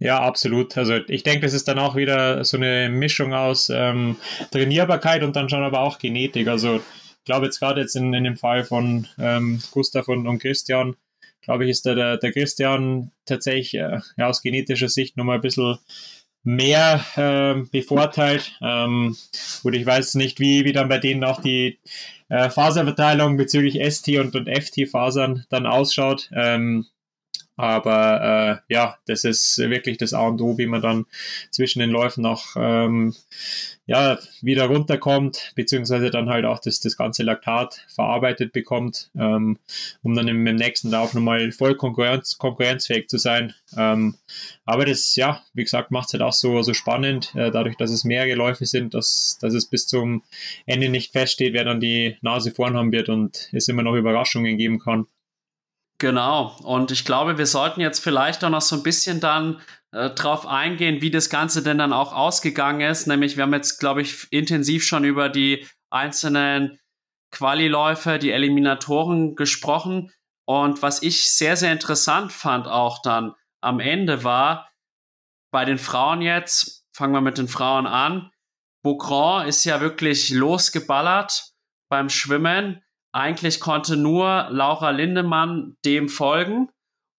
Ja, absolut. Also ich denke, das ist dann auch wieder so eine Mischung aus ähm, Trainierbarkeit und dann schon aber auch Genetik. Also ich glaube jetzt gerade jetzt in, in dem Fall von ähm, Gustav und, und Christian, glaube ich, ist der, der, der Christian tatsächlich äh, aus genetischer Sicht nochmal ein bisschen mehr äh, bevorteilt. Ähm, gut, ich weiß nicht, wie, wie dann bei denen auch die äh, Faserverteilung bezüglich ST und, und FT-Fasern dann ausschaut. Ähm, aber äh, ja, das ist wirklich das A und O, wie man dann zwischen den Läufen auch ähm, ja, wieder runterkommt, beziehungsweise dann halt auch das, das ganze Laktat verarbeitet bekommt, ähm, um dann im, im nächsten Lauf nochmal voll konkurrenz, konkurrenzfähig zu sein. Ähm, aber das, ja, wie gesagt, macht es halt auch so, so spannend, äh, dadurch, dass es mehrere Läufe sind, dass, dass es bis zum Ende nicht feststeht, wer dann die Nase vorn haben wird und es immer noch Überraschungen geben kann. Genau. Und ich glaube, wir sollten jetzt vielleicht auch noch so ein bisschen dann äh, drauf eingehen, wie das Ganze denn dann auch ausgegangen ist. Nämlich, wir haben jetzt, glaube ich, intensiv schon über die einzelnen Qualiläufe, die Eliminatoren gesprochen. Und was ich sehr, sehr interessant fand auch dann am Ende war, bei den Frauen jetzt, fangen wir mit den Frauen an. Beaugrand ist ja wirklich losgeballert beim Schwimmen eigentlich konnte nur Laura Lindemann dem folgen.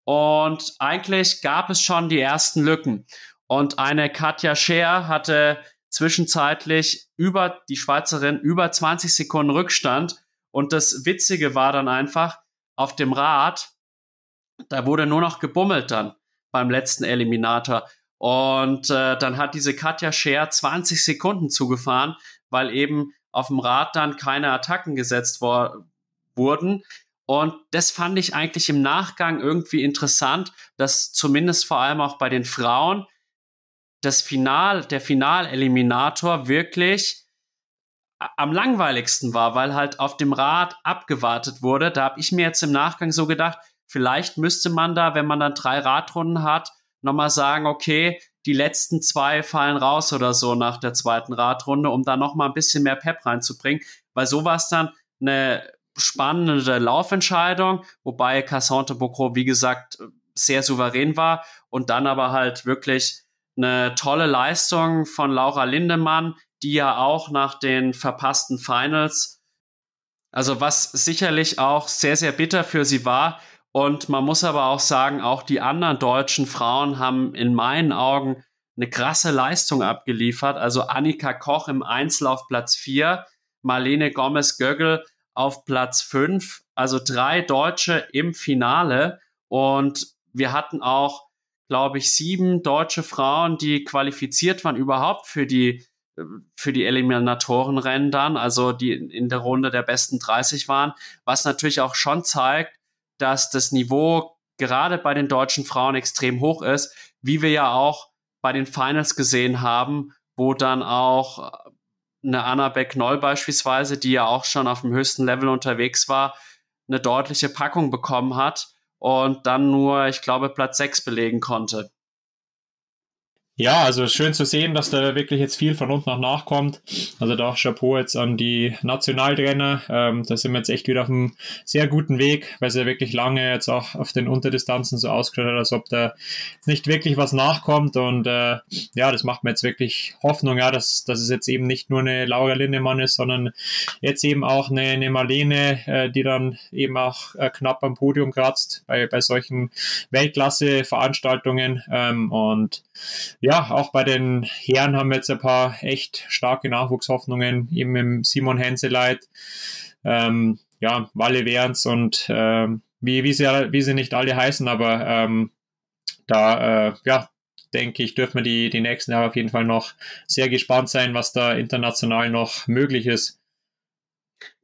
Und eigentlich gab es schon die ersten Lücken. Und eine Katja Scher hatte zwischenzeitlich über die Schweizerin über 20 Sekunden Rückstand. Und das Witzige war dann einfach, auf dem Rad, da wurde nur noch gebummelt dann beim letzten Eliminator. Und äh, dann hat diese Katja Scher 20 Sekunden zugefahren, weil eben auf dem Rad dann keine Attacken gesetzt wurden. Und das fand ich eigentlich im Nachgang irgendwie interessant, dass zumindest vor allem auch bei den Frauen das Final, der Finaleliminator wirklich am langweiligsten war, weil halt auf dem Rad abgewartet wurde. Da habe ich mir jetzt im Nachgang so gedacht, vielleicht müsste man da, wenn man dann drei Radrunden hat, nochmal sagen, okay, die letzten zwei fallen raus oder so nach der zweiten Radrunde, um da nochmal ein bisschen mehr Pep reinzubringen, weil so war es dann eine spannende Laufentscheidung, wobei Cassante Bocro, wie gesagt, sehr souverän war und dann aber halt wirklich eine tolle Leistung von Laura Lindemann, die ja auch nach den verpassten Finals, also was sicherlich auch sehr, sehr bitter für sie war. Und man muss aber auch sagen, auch die anderen deutschen Frauen haben in meinen Augen eine krasse Leistung abgeliefert. Also Annika Koch im Einzelauf Platz 4, Marlene Gomez-Göggel auf Platz 5, also drei Deutsche im Finale. Und wir hatten auch, glaube ich, sieben deutsche Frauen, die qualifiziert waren überhaupt für die, für die Eliminatorenrennen dann, also die in der Runde der besten 30 waren, was natürlich auch schon zeigt, dass das Niveau gerade bei den deutschen Frauen extrem hoch ist, wie wir ja auch bei den Finals gesehen haben, wo dann auch eine Anna Beck-Noll beispielsweise, die ja auch schon auf dem höchsten Level unterwegs war, eine deutliche Packung bekommen hat und dann nur, ich glaube, Platz 6 belegen konnte. Ja, also schön zu sehen, dass da wirklich jetzt viel von unten nach nachkommt. Also da auch Chapeau jetzt an die Nationaltrainer. Ähm, da sind wir jetzt echt wieder auf einem sehr guten Weg, weil es ja wirklich lange jetzt auch auf den Unterdistanzen so ausgeschaut hat, als ob da nicht wirklich was nachkommt. Und äh, ja, das macht mir jetzt wirklich Hoffnung, ja, dass, dass es jetzt eben nicht nur eine Laura Lindemann ist, sondern jetzt eben auch eine, eine Marlene, äh, die dann eben auch äh, knapp am Podium kratzt bei, bei solchen Weltklasse-Veranstaltungen. Ähm, und ja, auch bei den Herren haben wir jetzt ein paar echt starke Nachwuchshoffnungen, eben im Simon Henseleit, ähm, ja, Walle Werns und ähm, wie, wie, sie, wie sie nicht alle heißen, aber ähm, da, äh, ja, denke ich, dürfen wir die, die nächsten Jahre auf jeden Fall noch sehr gespannt sein, was da international noch möglich ist.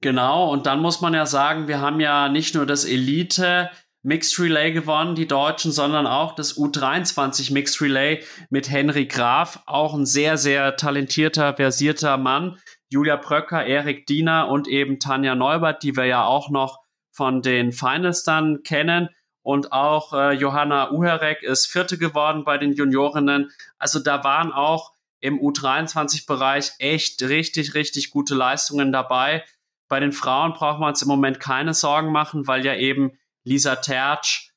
Genau, und dann muss man ja sagen, wir haben ja nicht nur das Elite Mixed Relay gewonnen, die Deutschen, sondern auch das U23 Mixed Relay mit Henry Graf, auch ein sehr, sehr talentierter, versierter Mann, Julia Bröcker, Erik Diener und eben Tanja Neubert, die wir ja auch noch von den Finals dann kennen. Und auch äh, Johanna Uherek ist Vierte geworden bei den Juniorinnen. Also da waren auch im U23-Bereich echt richtig, richtig gute Leistungen dabei. Bei den Frauen brauchen wir uns im Moment keine Sorgen machen, weil ja eben Lisa Tertsch,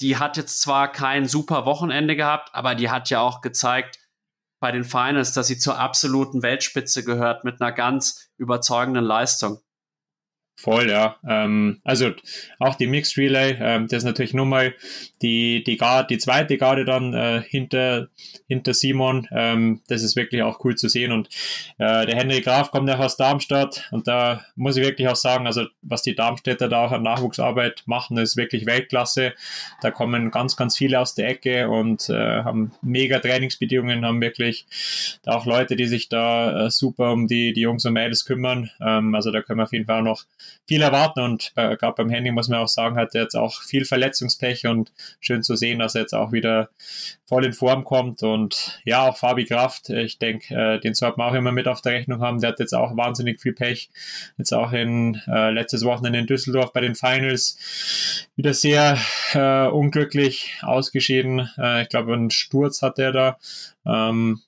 die hat jetzt zwar kein super Wochenende gehabt, aber die hat ja auch gezeigt bei den Finals, dass sie zur absoluten Weltspitze gehört mit einer ganz überzeugenden Leistung. Voll, ja. Ähm, also auch die Mixed Relay, ähm, das ist natürlich nur mal die, die, Garde, die zweite Garde dann äh, hinter, hinter Simon. Ähm, das ist wirklich auch cool zu sehen. Und äh, der Henry Graf kommt ja aus Darmstadt und da muss ich wirklich auch sagen, also was die Darmstädter da auch an Nachwuchsarbeit machen, ist wirklich Weltklasse. Da kommen ganz, ganz viele aus der Ecke und äh, haben mega Trainingsbedingungen, haben wirklich auch Leute, die sich da äh, super um die, die Jungs und Mädels kümmern. Ähm, also da können wir auf jeden Fall noch viel erwarten. Und äh, gerade beim Henning muss man auch sagen, hat er jetzt auch viel Verletzungspech und schön zu sehen, dass er jetzt auch wieder voll in Form kommt. Und ja, auch Fabi Kraft, ich denke, äh, den sollten wir auch immer mit auf der Rechnung haben, der hat jetzt auch wahnsinnig viel Pech, jetzt auch in äh, letztes Wochenende in Düsseldorf bei den Finals. Wieder sehr äh, unglücklich ausgeschieden, äh, ich glaube, einen Sturz hat er da, ähm,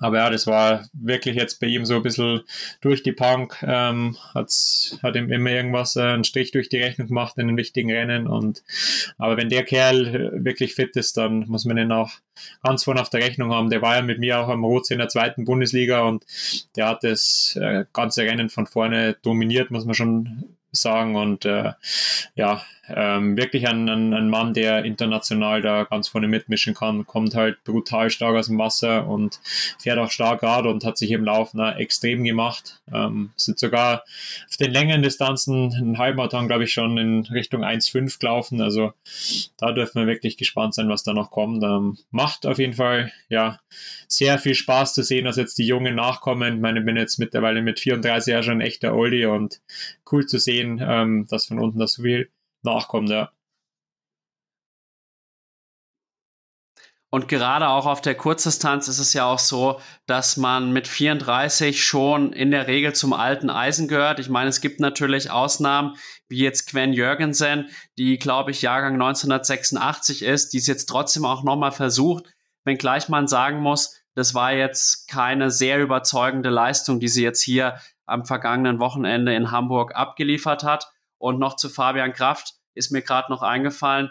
aber ja, das war wirklich jetzt bei ihm so ein bisschen durch die Punk, ähm, hat's, hat ihm immer irgendwas, äh, einen Strich durch die Rechnung gemacht in den wichtigen Rennen. Und aber wenn der Kerl wirklich fit ist, dann muss man ihn auch ganz vorne auf der Rechnung haben. Der war ja mit mir auch am Rot in der zweiten Bundesliga und der hat das äh, ganze Rennen von vorne dominiert, muss man schon sagen. Und äh, ja, ähm, wirklich ein, ein, ein Mann, der international da ganz vorne mitmischen kann, kommt halt brutal stark aus dem Wasser und fährt auch stark Rad und hat sich im Lauf na, extrem gemacht. Ähm, sind sogar auf den längeren Distanzen, einen Halbmarathon, glaube ich, schon in Richtung 1,5 gelaufen. Also da dürfen wir wirklich gespannt sein, was da noch kommt. Ähm, macht auf jeden Fall ja sehr viel Spaß zu sehen, dass jetzt die Jungen nachkommen. Ich meine, ich bin jetzt mittlerweile mit 34 Jahren schon ein echter Oldie und cool zu sehen, ähm, dass von unten das viel nachkommt, ja. Und gerade auch auf der Kurzdistanz ist es ja auch so, dass man mit 34 schon in der Regel zum alten Eisen gehört. Ich meine, es gibt natürlich Ausnahmen, wie jetzt Gwen Jürgensen, die, glaube ich, Jahrgang 1986 ist, die es jetzt trotzdem auch nochmal versucht, wenngleich man sagen muss, das war jetzt keine sehr überzeugende Leistung, die sie jetzt hier am vergangenen Wochenende in Hamburg abgeliefert hat. Und noch zu Fabian Kraft ist mir gerade noch eingefallen.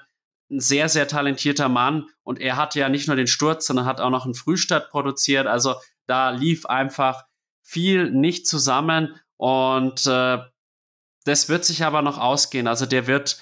Ein sehr, sehr talentierter Mann. Und er hatte ja nicht nur den Sturz, sondern hat auch noch einen Frühstart produziert. Also da lief einfach viel nicht zusammen. Und äh, das wird sich aber noch ausgehen. Also der wird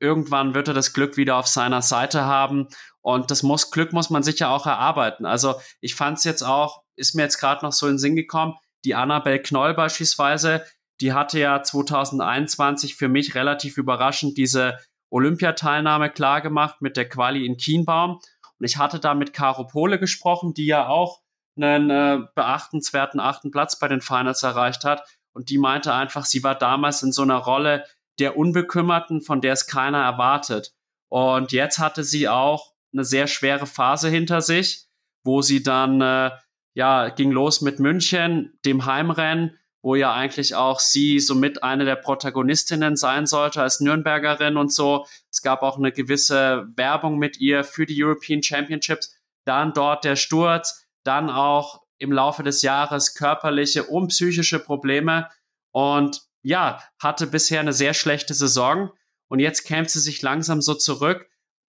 irgendwann wird er das Glück wieder auf seiner Seite haben. Und das muss, Glück muss man sicher auch erarbeiten. Also ich fand es jetzt auch, ist mir jetzt gerade noch so in den Sinn gekommen, die Annabel Knoll beispielsweise, die hatte ja 2021 für mich relativ überraschend diese Olympiateilnahme klargemacht mit der Quali in Kienbaum. Und ich hatte da mit Caro Pole gesprochen, die ja auch einen äh, beachtenswerten achten Platz bei den Finals erreicht hat. Und die meinte einfach, sie war damals in so einer Rolle der Unbekümmerten, von der es keiner erwartet. Und jetzt hatte sie auch eine sehr schwere Phase hinter sich, wo sie dann, äh, ja, ging los mit München, dem Heimrennen, wo ja eigentlich auch sie somit eine der Protagonistinnen sein sollte als Nürnbergerin und so. Es gab auch eine gewisse Werbung mit ihr für die European Championships. Dann dort der Sturz, dann auch im Laufe des Jahres körperliche und psychische Probleme und ja, hatte bisher eine sehr schlechte Saison und jetzt kämpft sie sich langsam so zurück.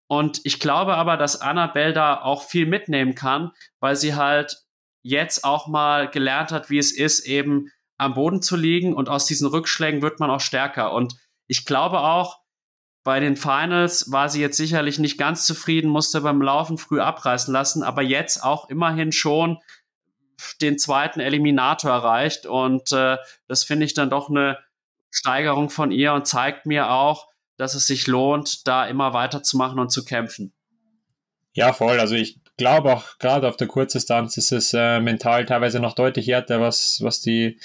Und ich glaube aber, dass Annabelle da auch viel mitnehmen kann, weil sie halt jetzt auch mal gelernt hat, wie es ist, eben am Boden zu liegen und aus diesen Rückschlägen wird man auch stärker. Und ich glaube auch, bei den Finals war sie jetzt sicherlich nicht ganz zufrieden, musste beim Laufen früh abreißen lassen, aber jetzt auch immerhin schon den zweiten Eliminator erreicht. Und äh, das finde ich dann doch eine Steigerung von ihr und zeigt mir auch, dass es sich lohnt, da immer weiterzumachen und zu kämpfen. Ja, voll. Also ich glaube auch gerade auf der Kurzdistanz ist es äh, mental teilweise noch deutlich härter, was, was die,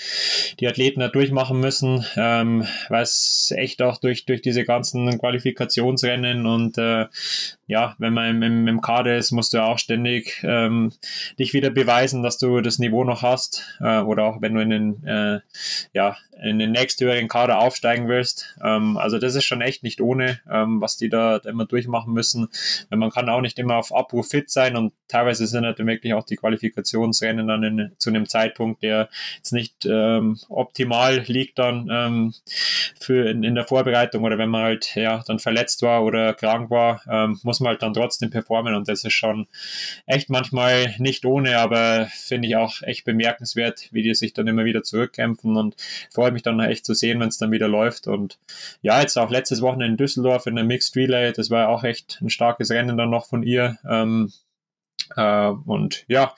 die Athleten da durchmachen müssen, ähm, weil es echt auch durch, durch diese ganzen Qualifikationsrennen und äh, ja, wenn man im, im, Kader ist, musst du auch ständig ähm, dich wieder beweisen, dass du das Niveau noch hast. Äh, oder auch wenn du in den, äh, ja, in den nächsthöheren Kader aufsteigen willst. Ähm, also das ist schon echt nicht ohne, ähm, was die da immer durchmachen müssen. Weil man kann auch nicht immer auf Abruf fit sein und teilweise sind halt wirklich auch die Qualifikationsrennen dann in, zu einem Zeitpunkt, der jetzt nicht ähm, optimal liegt dann ähm, für in, in der Vorbereitung oder wenn man halt ja dann verletzt war oder krank war, ähm, muss man halt dann trotzdem performen und das ist schon echt manchmal nicht ohne, aber finde ich auch echt bemerkenswert, wie die sich dann immer wieder zurückkämpfen und freue mich dann echt zu sehen, wenn es dann wieder läuft und ja, jetzt auch letztes Wochenende in Düsseldorf in der Mixed Relay, das war auch echt ein starkes Rennen dann noch von ihr. Ähm, äh, und ja,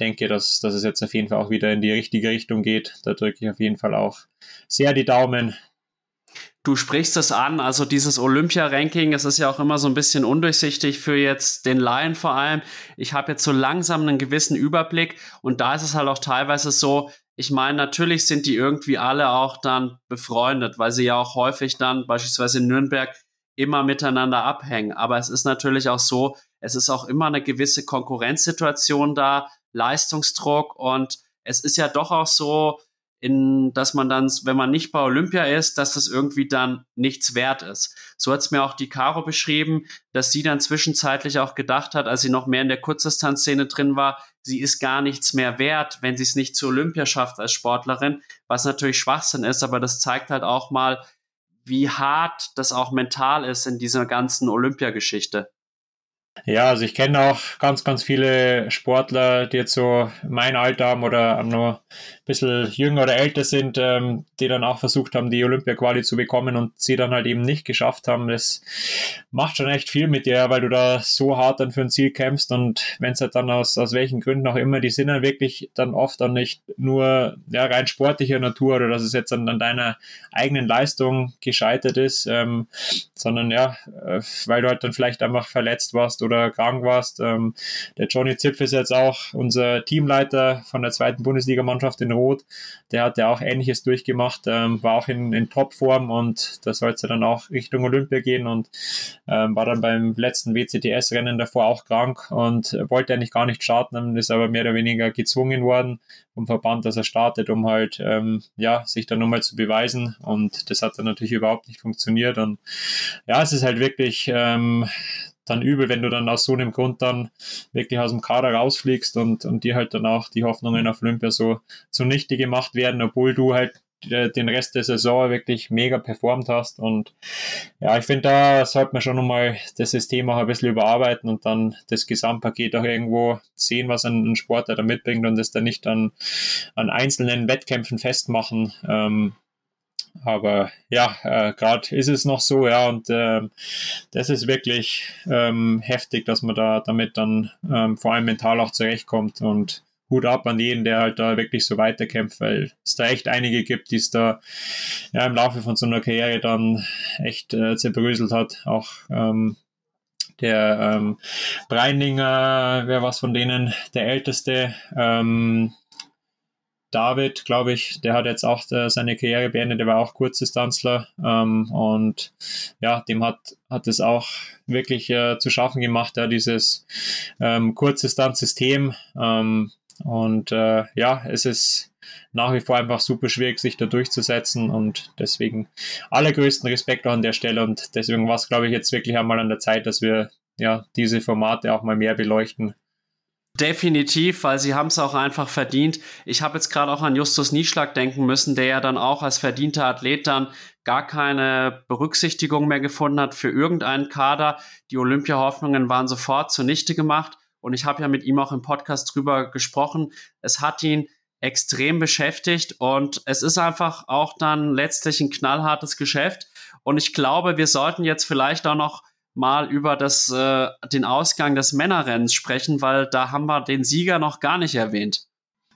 denke, dass, dass es jetzt auf jeden Fall auch wieder in die richtige Richtung geht. Da drücke ich auf jeden Fall auch sehr die Daumen. Du sprichst es an, also dieses Olympia-Ranking, es ist ja auch immer so ein bisschen undurchsichtig für jetzt den Laien vor allem. Ich habe jetzt so langsam einen gewissen Überblick und da ist es halt auch teilweise so, ich meine, natürlich sind die irgendwie alle auch dann befreundet, weil sie ja auch häufig dann beispielsweise in Nürnberg immer miteinander abhängen. Aber es ist natürlich auch so, es ist auch immer eine gewisse Konkurrenzsituation da, Leistungsdruck und es ist ja doch auch so, in, dass man dann, wenn man nicht bei Olympia ist, dass das irgendwie dann nichts wert ist. So hat es mir auch die Caro beschrieben, dass sie dann zwischenzeitlich auch gedacht hat, als sie noch mehr in der Kurzdistanzszene drin war, sie ist gar nichts mehr wert, wenn sie es nicht zu Olympia schafft als Sportlerin, was natürlich Schwachsinn ist, aber das zeigt halt auch mal, wie hart das auch mental ist in dieser ganzen Olympiageschichte. Ja, also ich kenne auch ganz, ganz viele Sportler, die jetzt so mein Alter haben oder nur ein bisschen jünger oder älter sind, ähm, die dann auch versucht haben, die Olympia-Quali zu bekommen und sie dann halt eben nicht geschafft haben. Das macht schon echt viel mit dir, weil du da so hart dann für ein Ziel kämpfst und wenn es halt dann aus, aus welchen Gründen auch immer, die sind dann wirklich dann oft dann nicht nur ja, rein sportlicher Natur oder dass es jetzt dann an deiner eigenen Leistung gescheitert ist, ähm, sondern ja, äh, weil du halt dann vielleicht einfach verletzt warst oder krank warst. Ähm, der Johnny Zipf ist jetzt auch unser Teamleiter von der zweiten Bundesligamannschaft in Rot. Der hat ja auch Ähnliches durchgemacht, ähm, war auch in, in Topform und da soll es dann auch Richtung Olympia gehen und ähm, war dann beim letzten WCTS-Rennen davor auch krank und wollte eigentlich gar nicht starten, ist aber mehr oder weniger gezwungen worden vom Verband, dass er startet, um halt ähm, ja sich dann nochmal zu beweisen und das hat dann natürlich überhaupt nicht funktioniert und ja, es ist halt wirklich ähm, dann übel, wenn du dann aus so einem Grund dann wirklich aus dem Kader rausfliegst und, und dir halt dann auch die Hoffnungen auf Olympia so zunichte gemacht werden, obwohl du halt äh, den Rest der Saison wirklich mega performt hast. Und ja, ich finde, da sollte man schon nochmal das System auch ein bisschen überarbeiten und dann das Gesamtpaket auch irgendwo sehen, was ein, Sportler da mitbringt und das dann nicht an, an einzelnen Wettkämpfen festmachen. Ähm, aber ja, äh, gerade ist es noch so, ja, und äh, das ist wirklich ähm, heftig, dass man da damit dann ähm, vor allem mental auch zurechtkommt und Hut ab an jeden, der halt da wirklich so weiterkämpft, weil es da echt einige gibt, die es da ja, im Laufe von so einer Karriere dann echt äh, zerbröselt hat. Auch ähm, der ähm, Breininger, wer was von denen, der Älteste, ähm, David, glaube ich, der hat jetzt auch äh, seine Karriere beendet, der war auch Kurzdistanzler ähm, und ja, dem hat, hat es auch wirklich äh, zu schaffen gemacht, ja, dieses ähm, Kurzdistanzsystem. Ähm, und äh, ja, es ist nach wie vor einfach super schwierig, sich da durchzusetzen und deswegen allergrößten Respekt auch an der Stelle. Und deswegen war es, glaube ich, jetzt wirklich einmal an der Zeit, dass wir ja diese Formate auch mal mehr beleuchten. Definitiv, weil sie haben es auch einfach verdient. Ich habe jetzt gerade auch an Justus Nieschlag denken müssen, der ja dann auch als verdienter Athlet dann gar keine Berücksichtigung mehr gefunden hat für irgendeinen Kader. Die Olympia-Hoffnungen waren sofort zunichte gemacht. Und ich habe ja mit ihm auch im Podcast drüber gesprochen. Es hat ihn extrem beschäftigt und es ist einfach auch dann letztlich ein knallhartes Geschäft. Und ich glaube, wir sollten jetzt vielleicht auch noch mal über das, äh, den Ausgang des Männerrennens sprechen, weil da haben wir den Sieger noch gar nicht erwähnt.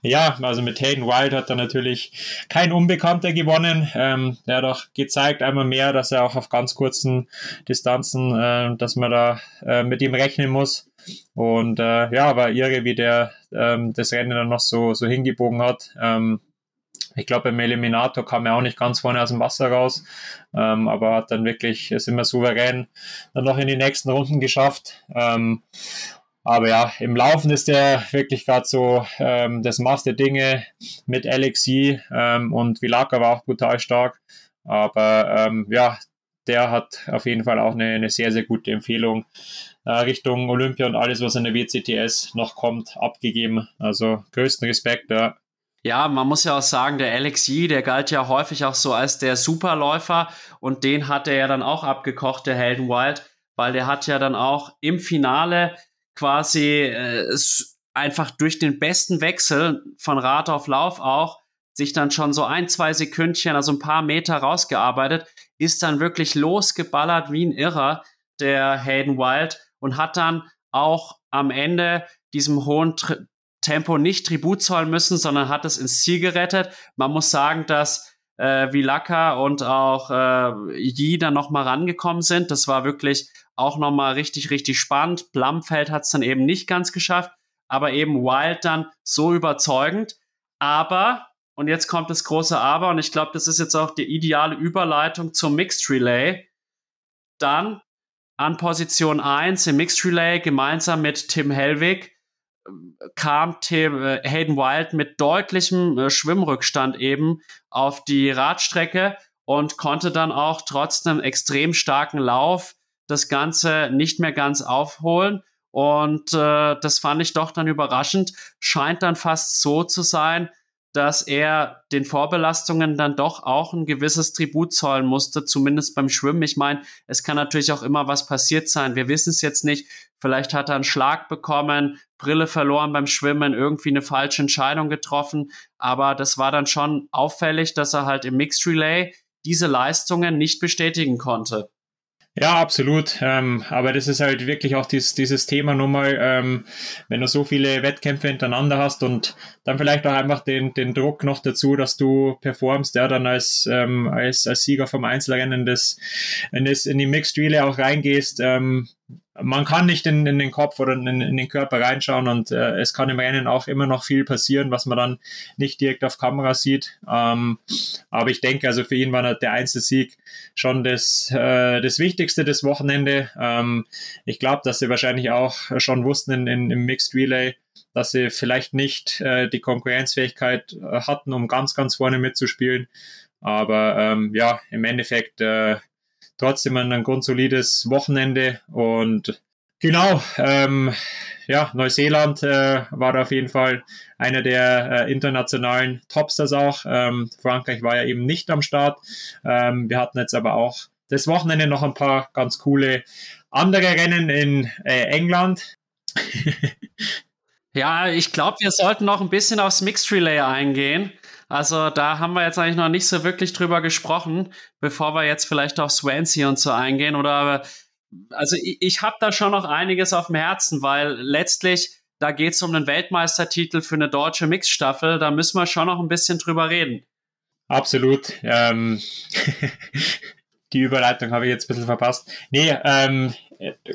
Ja, also mit Hayden Wild hat er natürlich kein Unbekannter gewonnen. Ähm, er hat auch gezeigt einmal mehr, dass er auch auf ganz kurzen Distanzen, äh, dass man da äh, mit ihm rechnen muss. Und äh, ja, war irre, wie der ähm, das Rennen dann noch so, so hingebogen hat. Ähm, ich glaube, im Eliminator kam er auch nicht ganz vorne aus dem Wasser raus, ähm, aber hat dann wirklich, ist immer souverän dann noch in die nächsten Runden geschafft. Ähm, aber ja, im Laufen ist er wirklich gerade so ähm, das Maß der Dinge mit Alexi ähm, und Vilaka war auch brutal stark. Aber ähm, ja, der hat auf jeden Fall auch eine, eine sehr, sehr gute Empfehlung äh, Richtung Olympia und alles, was in der WCTS noch kommt, abgegeben. Also größten Respekt, ja. Ja, man muss ja auch sagen, der Alexi, der galt ja häufig auch so als der Superläufer und den hat er ja dann auch abgekocht, der Helden Wild, weil der hat ja dann auch im Finale quasi äh, einfach durch den besten Wechsel von Rad auf Lauf auch sich dann schon so ein, zwei Sekündchen, also ein paar Meter rausgearbeitet, ist dann wirklich losgeballert wie ein Irrer, der Hayden Wild, und hat dann auch am Ende diesem hohen Tempo nicht Tribut zollen müssen, sondern hat es ins Ziel gerettet. Man muss sagen, dass äh, Vilaka und auch äh, Yi dann nochmal rangekommen sind. Das war wirklich auch nochmal richtig, richtig spannend. Blumfeld hat es dann eben nicht ganz geschafft, aber eben Wild dann so überzeugend. Aber, und jetzt kommt das große Aber, und ich glaube, das ist jetzt auch die ideale Überleitung zum Mixed Relay. Dann an Position 1 im Mixed Relay gemeinsam mit Tim Hellwig kam äh, Hayden Wild mit deutlichem äh, Schwimmrückstand eben auf die Radstrecke und konnte dann auch trotz einem extrem starken Lauf das Ganze nicht mehr ganz aufholen. Und äh, das fand ich doch dann überraschend. Scheint dann fast so zu sein, dass er den Vorbelastungen dann doch auch ein gewisses Tribut zollen musste, zumindest beim Schwimmen. Ich meine, es kann natürlich auch immer was passiert sein. Wir wissen es jetzt nicht. Vielleicht hat er einen Schlag bekommen, Brille verloren beim Schwimmen, irgendwie eine falsche Entscheidung getroffen. Aber das war dann schon auffällig, dass er halt im Mixed Relay diese Leistungen nicht bestätigen konnte. Ja, absolut. Ähm, aber das ist halt wirklich auch dies, dieses Thema nochmal, ähm, wenn du so viele Wettkämpfe hintereinander hast und dann vielleicht auch einfach den, den Druck noch dazu, dass du performst, ja, dann als, ähm, als, als Sieger vom Einzelrennen das, wenn das in die Mixed Relay auch reingehst, ähm, man kann nicht in, in den Kopf oder in, in den Körper reinschauen und äh, es kann im Rennen auch immer noch viel passieren, was man dann nicht direkt auf Kamera sieht. Ähm, aber ich denke, also für ihn war der Einzelsieg schon das, äh, das Wichtigste des Wochenende. Ähm, ich glaube, dass sie wahrscheinlich auch schon wussten in, in, im Mixed Relay, dass sie vielleicht nicht äh, die Konkurrenzfähigkeit äh, hatten, um ganz, ganz vorne mitzuspielen. Aber ähm, ja, im Endeffekt äh, trotzdem ein grundsolides Wochenende und genau, ähm, ja, Neuseeland äh, war auf jeden Fall einer der äh, internationalen Topsters auch. Ähm, Frankreich war ja eben nicht am Start. Ähm, wir hatten jetzt aber auch das Wochenende noch ein paar ganz coole andere Rennen in äh, England. ja, ich glaube, wir sollten noch ein bisschen aufs Mixed Relay eingehen. Also da haben wir jetzt eigentlich noch nicht so wirklich drüber gesprochen, bevor wir jetzt vielleicht auf Swansea und so eingehen. Oder also ich, ich habe da schon noch einiges auf dem Herzen, weil letztlich da geht es um einen Weltmeistertitel für eine deutsche Mixstaffel. Da müssen wir schon noch ein bisschen drüber reden. Absolut. Ähm, die Überleitung habe ich jetzt ein bisschen verpasst. Nee, ähm,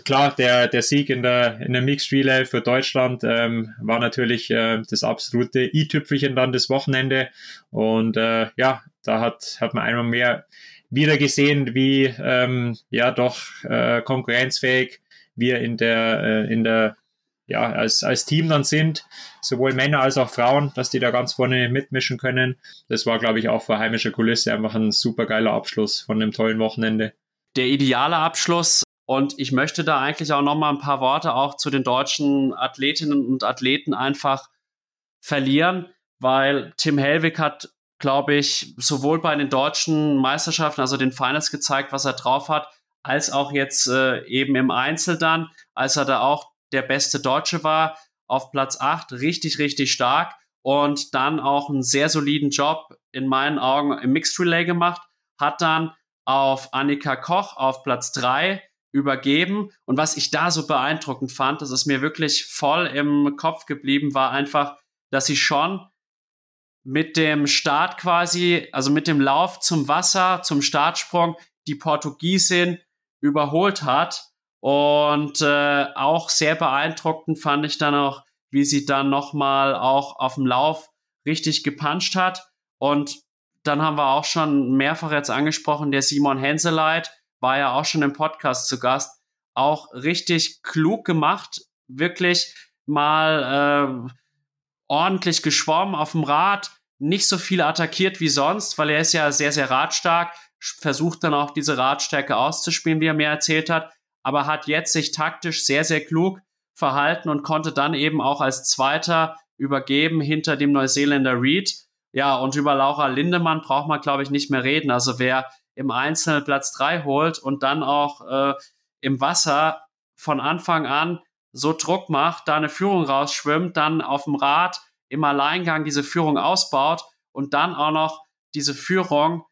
klar, der, der Sieg in der, in der Mixed Relay für Deutschland ähm, war natürlich äh, das absolute i-Tüpfelchen dann das Wochenende. Und äh, ja, da hat, hat man einmal mehr wieder gesehen, wie ähm, ja doch äh, konkurrenzfähig wir in der, äh, in der ja, als, als Team dann sind, sowohl Männer als auch Frauen, dass die da ganz vorne mitmischen können. Das war, glaube ich, auch vor heimischer Kulisse einfach ein super geiler Abschluss von einem tollen Wochenende. Der ideale Abschluss und ich möchte da eigentlich auch noch mal ein paar Worte auch zu den deutschen Athletinnen und Athleten einfach verlieren, weil Tim Hellwig hat, glaube ich, sowohl bei den deutschen Meisterschaften, also den Finals gezeigt, was er drauf hat, als auch jetzt äh, eben im Einzel dann, als er da auch der beste Deutsche war, auf Platz 8, richtig, richtig stark und dann auch einen sehr soliden Job in meinen Augen im Mixed Relay gemacht, hat dann auf Annika Koch auf Platz 3 übergeben. Und was ich da so beeindruckend fand, das ist mir wirklich voll im Kopf geblieben, war einfach, dass sie schon mit dem Start quasi, also mit dem Lauf zum Wasser, zum Startsprung, die Portugiesin überholt hat. Und äh, auch sehr beeindruckend fand ich dann auch, wie sie dann nochmal auch auf dem Lauf richtig gepuncht hat Und dann haben wir auch schon mehrfach jetzt angesprochen, der Simon Henseleit war ja auch schon im Podcast zu Gast, auch richtig klug gemacht, wirklich mal äh, ordentlich geschwommen auf dem Rad, nicht so viel attackiert wie sonst, weil er ist ja sehr, sehr radstark, versucht dann auch diese Radstärke auszuspielen, wie er mir erzählt hat, aber hat jetzt sich taktisch sehr, sehr klug verhalten und konnte dann eben auch als Zweiter übergeben hinter dem Neuseeländer Reed. Ja, und über Laura Lindemann braucht man, glaube ich, nicht mehr reden. Also wer im Einzelnen Platz drei holt und dann auch äh, im Wasser von Anfang an so Druck macht, da eine Führung rausschwimmt, dann auf dem Rad im Alleingang diese Führung ausbaut und dann auch noch diese Führung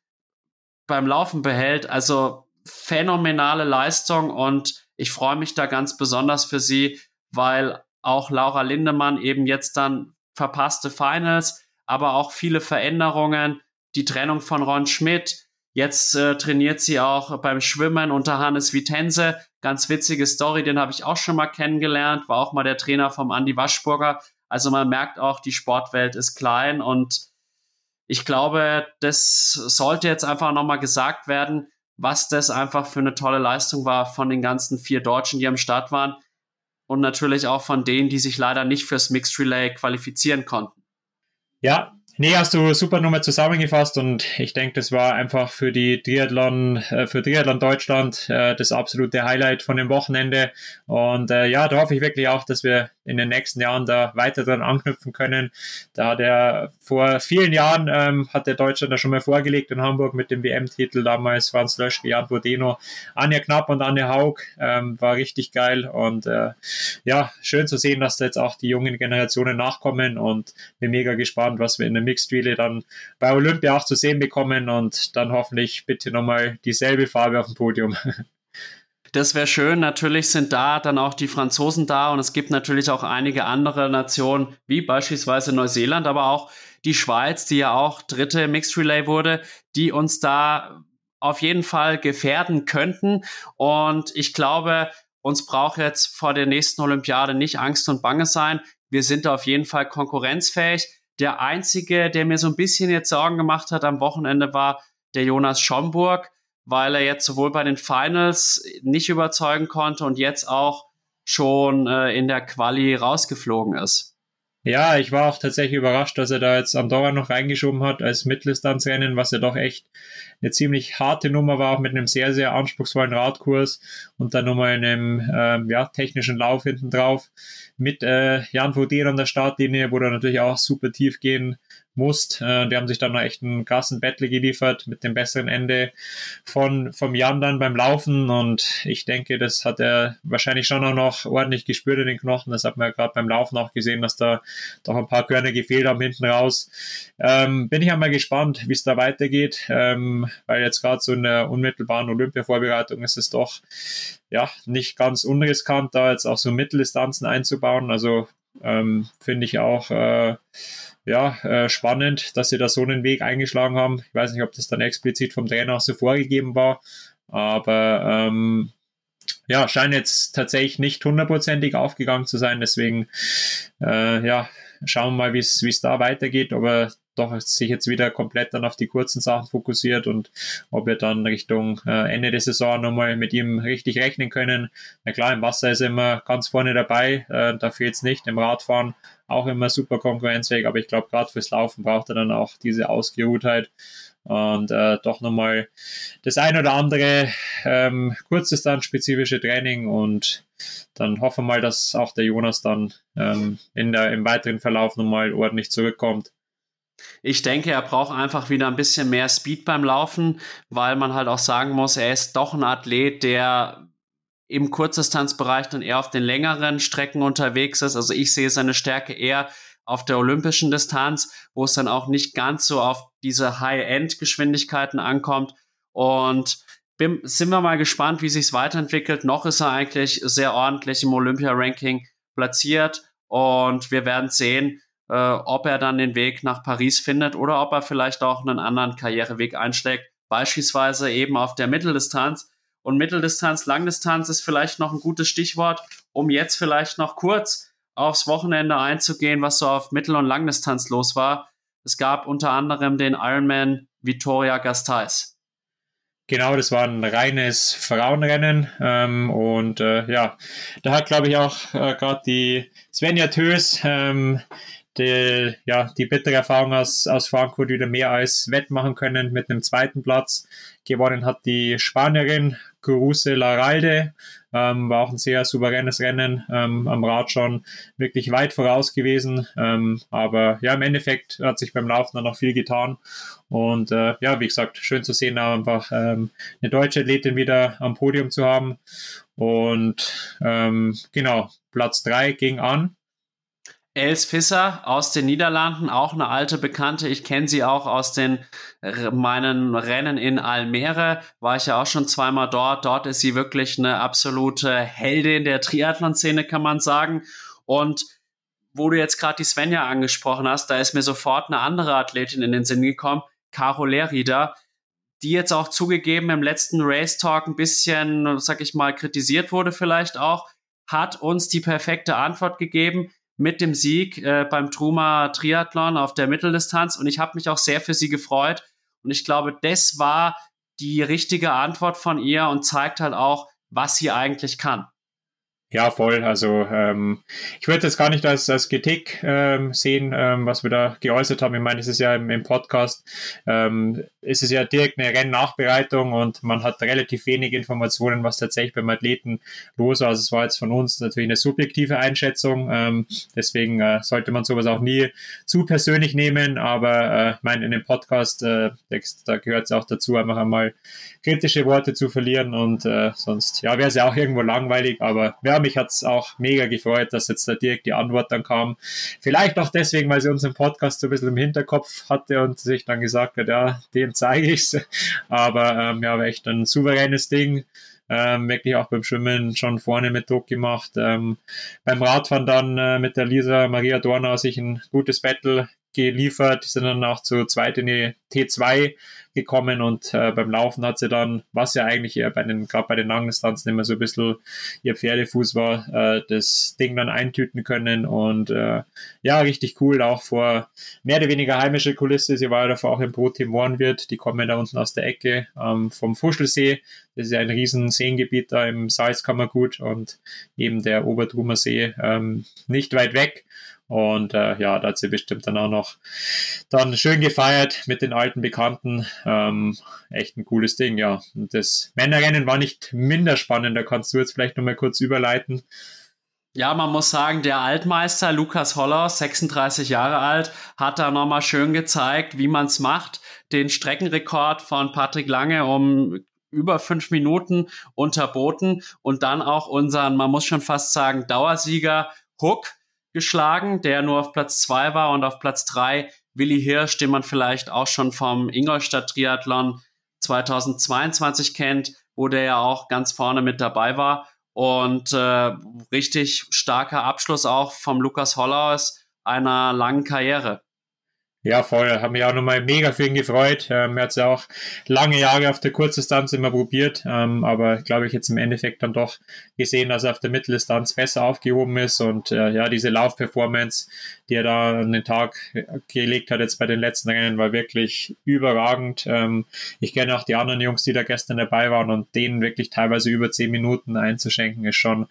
beim Laufen behält. Also phänomenale Leistung und ich freue mich da ganz besonders für sie, weil auch Laura Lindemann eben jetzt dann verpasste Finals, aber auch viele Veränderungen, die Trennung von Ron Schmidt. Jetzt äh, trainiert sie auch beim Schwimmen unter Hannes Vitense. Ganz witzige Story, den habe ich auch schon mal kennengelernt, war auch mal der Trainer vom Andy Waschburger. Also man merkt auch, die Sportwelt ist klein und ich glaube, das sollte jetzt einfach nochmal gesagt werden, was das einfach für eine tolle Leistung war von den ganzen vier Deutschen, die am Start waren und natürlich auch von denen, die sich leider nicht fürs Mixed Relay qualifizieren konnten. Ja, Nee, hast du super Nummer zusammengefasst und ich denke, das war einfach für die Triathlon, äh, für Triathlon Deutschland äh, das absolute Highlight von dem Wochenende. Und äh, ja, da hoffe ich wirklich auch, dass wir in den nächsten Jahren da weiter dran anknüpfen können. Da hat er vor vielen Jahren ähm, hat der Deutschland da schon mal vorgelegt in Hamburg mit dem WM-Titel. Damals es Löschke, Jan Bodeno, Anja Knapp und Anne Haug. Ähm, war richtig geil und äh, ja, schön zu sehen, dass da jetzt auch die jungen Generationen nachkommen und bin mega gespannt, was wir in Mixed Relay dann bei Olympia auch zu sehen bekommen und dann hoffentlich bitte nochmal dieselbe Farbe auf dem Podium. Das wäre schön. Natürlich sind da dann auch die Franzosen da und es gibt natürlich auch einige andere Nationen, wie beispielsweise Neuseeland, aber auch die Schweiz, die ja auch dritte Mixed Relay wurde, die uns da auf jeden Fall gefährden könnten. Und ich glaube, uns braucht jetzt vor der nächsten Olympiade nicht Angst und Bange sein. Wir sind da auf jeden Fall konkurrenzfähig. Der einzige, der mir so ein bisschen jetzt Sorgen gemacht hat am Wochenende, war der Jonas Schomburg weil er jetzt sowohl bei den Finals nicht überzeugen konnte und jetzt auch schon äh, in der Quali rausgeflogen ist. Ja, ich war auch tatsächlich überrascht, dass er da jetzt Andorra noch reingeschoben hat als Mitteldistanzrennen, was ja doch echt eine ziemlich harte Nummer war, mit einem sehr, sehr anspruchsvollen Radkurs und dann nochmal einem ähm, ja, technischen Lauf hinten drauf mit äh, Jan Vaudet an der Startlinie, wo er natürlich auch super tief gehen musst. Äh, die haben sich dann noch echt einen krassen Battle geliefert mit dem besseren Ende von vom Jan dann beim Laufen und ich denke, das hat er wahrscheinlich schon auch noch ordentlich gespürt in den Knochen. Das hat man ja gerade beim Laufen auch gesehen, dass da doch ein paar Körner gefehlt haben hinten raus. Ähm, bin ich einmal gespannt, wie es da weitergeht, ähm, weil jetzt gerade so in der unmittelbaren Olympia-Vorbereitung ist es doch ja nicht ganz unriskant, da jetzt auch so Mitteldistanzen einzubauen. Also ähm, finde ich auch äh, ja, äh, spannend, dass sie da so einen Weg eingeschlagen haben. Ich weiß nicht, ob das dann explizit vom Trainer so vorgegeben war, aber ähm, ja, scheint jetzt tatsächlich nicht hundertprozentig aufgegangen zu sein. Deswegen, äh, ja, schauen wir mal, wie es da weitergeht, ob er doch sich jetzt wieder komplett dann auf die kurzen Sachen fokussiert und ob wir dann Richtung äh, Ende der Saison nochmal mit ihm richtig rechnen können. Na klar, im Wasser ist er immer ganz vorne dabei, äh, da fehlt es nicht. Im Radfahren auch immer super konkurrenzfähig, aber ich glaube, gerade fürs Laufen braucht er dann auch diese Ausgeruhtheit und äh, doch nochmal das ein oder andere ähm, kurzdistanzspezifische Training und dann hoffen wir mal, dass auch der Jonas dann ähm, in der, im weiteren Verlauf nochmal ordentlich zurückkommt. Ich denke, er braucht einfach wieder ein bisschen mehr Speed beim Laufen, weil man halt auch sagen muss, er ist doch ein Athlet, der im Kurzdistanzbereich dann eher auf den längeren Strecken unterwegs ist. Also ich sehe seine Stärke eher auf der olympischen Distanz, wo es dann auch nicht ganz so auf diese High-End-Geschwindigkeiten ankommt. Und bin, sind wir mal gespannt, wie sich es weiterentwickelt. Noch ist er eigentlich sehr ordentlich im Olympia-Ranking platziert und wir werden sehen, äh, ob er dann den Weg nach Paris findet oder ob er vielleicht auch einen anderen Karriereweg einschlägt, beispielsweise eben auf der Mitteldistanz. Und Mitteldistanz, Langdistanz ist vielleicht noch ein gutes Stichwort, um jetzt vielleicht noch kurz aufs Wochenende einzugehen, was so auf Mittel- und Langdistanz los war. Es gab unter anderem den Ironman Vitoria Gasteiz. Genau, das war ein reines Frauenrennen ähm, und äh, ja, da hat glaube ich auch äh, gerade die Svenja Tös ähm, die, ja, die bittere Erfahrung aus, aus Frankfurt wieder mehr als wettmachen können mit einem zweiten Platz. Gewonnen hat die Spanierin Cruse Laralde, ähm, war auch ein sehr souveränes Rennen, ähm, am Rad schon wirklich weit voraus gewesen. Ähm, aber ja, im Endeffekt hat sich beim Laufen dann noch viel getan. Und äh, ja, wie gesagt, schön zu sehen, einfach ähm, eine deutsche Athletin wieder am Podium zu haben. Und ähm, genau, Platz drei ging an Els Visser aus den Niederlanden, auch eine alte Bekannte. Ich kenne sie auch aus den meinen Rennen in Almere. War ich ja auch schon zweimal dort. Dort ist sie wirklich eine absolute Heldin der Triathlon-Szene, kann man sagen. Und wo du jetzt gerade die Svenja angesprochen hast, da ist mir sofort eine andere Athletin in den Sinn gekommen, Caro Lerida, die jetzt auch zugegeben im letzten Race Talk ein bisschen, sag ich mal, kritisiert wurde vielleicht auch, hat uns die perfekte Antwort gegeben mit dem Sieg äh, beim Truma Triathlon auf der Mitteldistanz und ich habe mich auch sehr für sie gefreut und ich glaube, das war die richtige Antwort von ihr und zeigt halt auch, was sie eigentlich kann. Ja, voll. Also ähm, ich würde das gar nicht als, als Kritik ähm, sehen, ähm, was wir da geäußert haben. Ich meine, es ist ja im, im Podcast, ähm, es ist ja direkt eine Rennnachbereitung und man hat relativ wenig Informationen, was tatsächlich beim Athleten los war. Also es war jetzt von uns natürlich eine subjektive Einschätzung. Ähm, deswegen äh, sollte man sowas auch nie zu persönlich nehmen. Aber äh, ich meine, in dem Podcast, äh, da gehört es auch dazu, einfach einmal kritische Worte zu verlieren und äh, sonst, ja, wäre es ja auch irgendwo langweilig, aber haben mich hat es auch mega gefreut, dass jetzt da direkt die Antwort dann kam. Vielleicht auch deswegen, weil sie unseren Podcast so ein bisschen im Hinterkopf hatte und sich dann gesagt hat, ja, dem zeige ich es. Aber ähm, ja, war echt ein souveränes Ding. Ähm, wirklich auch beim Schwimmen schon vorne mit Druck gemacht. Ähm, beim Radfahren dann äh, mit der Lisa Maria Dornau sich ein gutes Battle geliefert, sind dann auch zu zweit in die T2 gekommen und äh, beim Laufen hat sie dann, was ja eigentlich eher bei den, gerade bei den Langdistanzen immer so ein bisschen ihr Pferdefuß war, äh, das Ding dann eintüten können und äh, ja, richtig cool, auch vor mehr oder weniger heimische Kulisse. Sie war ja davor auch im Pro Team Mohrenwirt, die kommen da unten aus der Ecke ähm, vom Fuschelsee. Das ist ja ein riesen Seengebiet da im Salzkammergut und eben der Obertrumer See ähm, nicht weit weg. Und äh, ja, da hat sie bestimmt dann auch noch dann schön gefeiert mit den alten Bekannten. Ähm, echt ein cooles Ding, ja. Und das Männerrennen war nicht minder spannend. Da kannst du jetzt vielleicht nochmal kurz überleiten. Ja, man muss sagen, der Altmeister Lukas Holler, 36 Jahre alt, hat da nochmal schön gezeigt, wie man es macht. Den Streckenrekord von Patrick Lange um über fünf Minuten unterboten und dann auch unseren, man muss schon fast sagen, Dauersieger Hook geschlagen, der nur auf Platz zwei war und auf Platz drei Willi Hirsch, den man vielleicht auch schon vom Ingolstadt Triathlon 2022 kennt, wo der ja auch ganz vorne mit dabei war. Und äh, richtig starker Abschluss auch vom Lukas Hollaus einer langen Karriere. Ja, voll. Haben mich auch nochmal mega für ihn gefreut. Ähm, er hat es ja auch lange Jahre auf der Kurzdistanz immer probiert, ähm, aber glaube ich jetzt im Endeffekt dann doch gesehen, dass er auf der Mitteldistanz besser aufgehoben ist und äh, ja, diese Laufperformance, die er da an den Tag gelegt hat jetzt bei den letzten Rennen, war wirklich überragend. Ähm, ich kenne auch die anderen Jungs, die da gestern dabei waren und denen wirklich teilweise über zehn Minuten einzuschenken, ist schon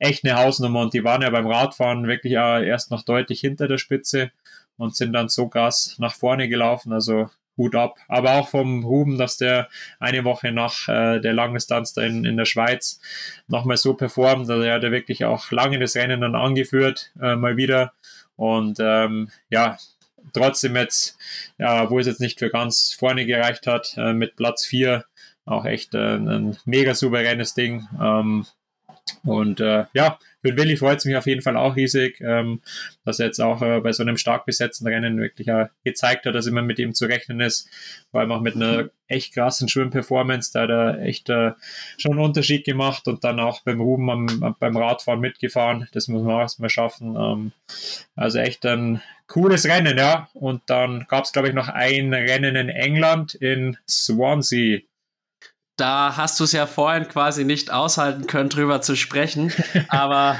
echt eine Hausnummer und die waren ja beim Radfahren wirklich auch erst noch deutlich hinter der Spitze und sind dann so krass nach vorne gelaufen. Also Hut ab. Aber auch vom Ruben, dass der eine Woche nach äh, der Langdistanz da in, in der Schweiz nochmal so performt. Also er hat ja wirklich auch lange das Rennen dann angeführt, äh, mal wieder. Und ähm, ja, trotzdem jetzt, ja, wo es jetzt nicht für ganz vorne gereicht hat, äh, mit Platz 4, auch echt äh, ein mega souveränes Ding. Ähm, und äh, ja, für Willi freut es mich auf jeden Fall auch riesig, ähm, dass er jetzt auch äh, bei so einem stark besetzten Rennen wirklich äh, gezeigt hat, dass immer mit ihm zu rechnen ist. Vor allem auch mit einer echt krassen Schwimmperformance, da hat er echt äh, schon einen Unterschied gemacht und dann auch beim Ruben am, beim Radfahren mitgefahren. Das muss man auch erstmal schaffen. Ähm, also echt ein cooles Rennen, ja. Und dann gab es, glaube ich, noch ein Rennen in England in Swansea da hast du es ja vorhin quasi nicht aushalten können, drüber zu sprechen. Aber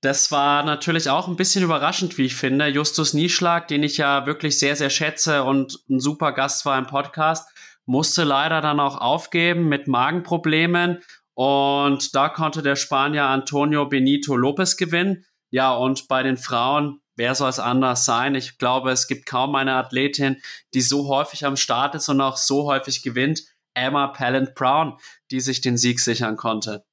Das war natürlich auch ein bisschen überraschend, wie ich finde. Justus Nieschlag, den ich ja wirklich sehr, sehr schätze und ein super Gast war im Podcast, musste leider dann auch aufgeben mit Magenproblemen. Und da konnte der Spanier Antonio Benito Lopez gewinnen. Ja, und bei den Frauen, wer soll es anders sein? Ich glaube, es gibt kaum eine Athletin, die so häufig am Start ist und auch so häufig gewinnt. Emma Pallant Brown, die sich den Sieg sichern konnte.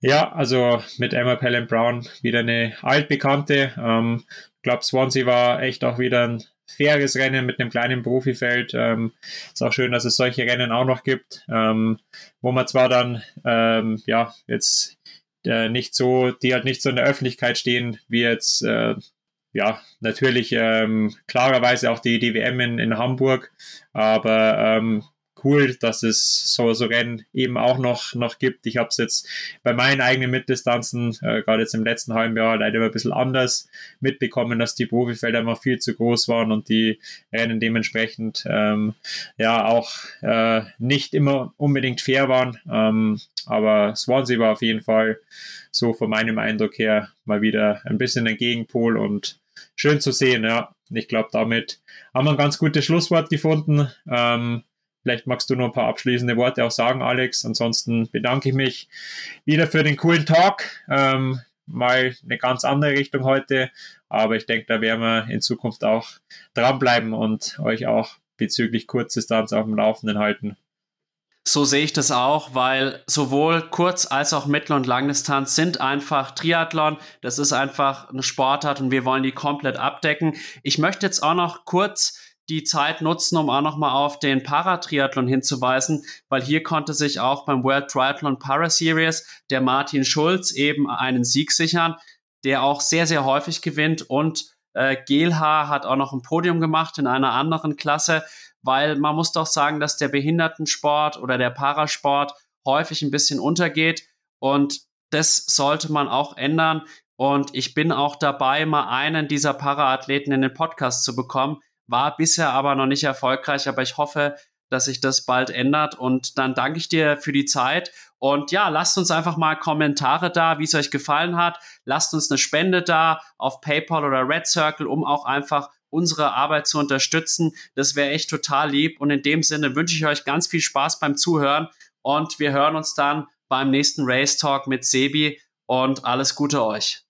Ja, also mit Emma Pallant Brown wieder eine altbekannte. Ähm, ich glaube, Swansea war echt auch wieder ein faires Rennen mit einem kleinen Profifeld. Ähm, ist auch schön, dass es solche Rennen auch noch gibt, ähm, wo man zwar dann ähm, ja jetzt äh, nicht so, die halt nicht so in der Öffentlichkeit stehen, wie jetzt äh, ja natürlich ähm, klarerweise auch die, WM in, in Hamburg, aber ähm, cool, dass es so, so Rennen eben auch noch, noch gibt. Ich habe es jetzt bei meinen eigenen Mitdistanzen, äh, gerade jetzt im letzten halben Jahr, leider ein bisschen anders mitbekommen, dass die Profifelder immer viel zu groß waren und die Rennen dementsprechend ähm, ja auch äh, nicht immer unbedingt fair waren. Ähm, aber Swansea war auf jeden Fall so von meinem Eindruck her mal wieder ein bisschen ein Gegenpol und schön zu sehen, ja. Ich glaube, damit haben wir ein ganz gutes Schlusswort gefunden. Ähm, Vielleicht magst du noch ein paar abschließende Worte auch sagen, Alex. Ansonsten bedanke ich mich wieder für den coolen Talk. Ähm, mal eine ganz andere Richtung heute, aber ich denke, da werden wir in Zukunft auch dranbleiben und euch auch bezüglich Kurzdistanz auf dem Laufenden halten. So sehe ich das auch, weil sowohl Kurz- als auch Mittel- und Langdistanz sind einfach Triathlon. Das ist einfach eine Sportart und wir wollen die komplett abdecken. Ich möchte jetzt auch noch kurz die Zeit nutzen, um auch nochmal auf den Paratriathlon hinzuweisen, weil hier konnte sich auch beim World Triathlon Para Series der Martin Schulz eben einen Sieg sichern, der auch sehr, sehr häufig gewinnt und äh, Gelhaar hat auch noch ein Podium gemacht in einer anderen Klasse, weil man muss doch sagen, dass der Behindertensport oder der Parasport häufig ein bisschen untergeht und das sollte man auch ändern. Und ich bin auch dabei, mal einen dieser Paraathleten in den Podcast zu bekommen, war bisher aber noch nicht erfolgreich, aber ich hoffe, dass sich das bald ändert. Und dann danke ich dir für die Zeit. Und ja, lasst uns einfach mal Kommentare da, wie es euch gefallen hat. Lasst uns eine Spende da auf PayPal oder Red Circle, um auch einfach unsere Arbeit zu unterstützen. Das wäre echt total lieb. Und in dem Sinne wünsche ich euch ganz viel Spaß beim Zuhören. Und wir hören uns dann beim nächsten Race Talk mit Sebi. Und alles Gute euch.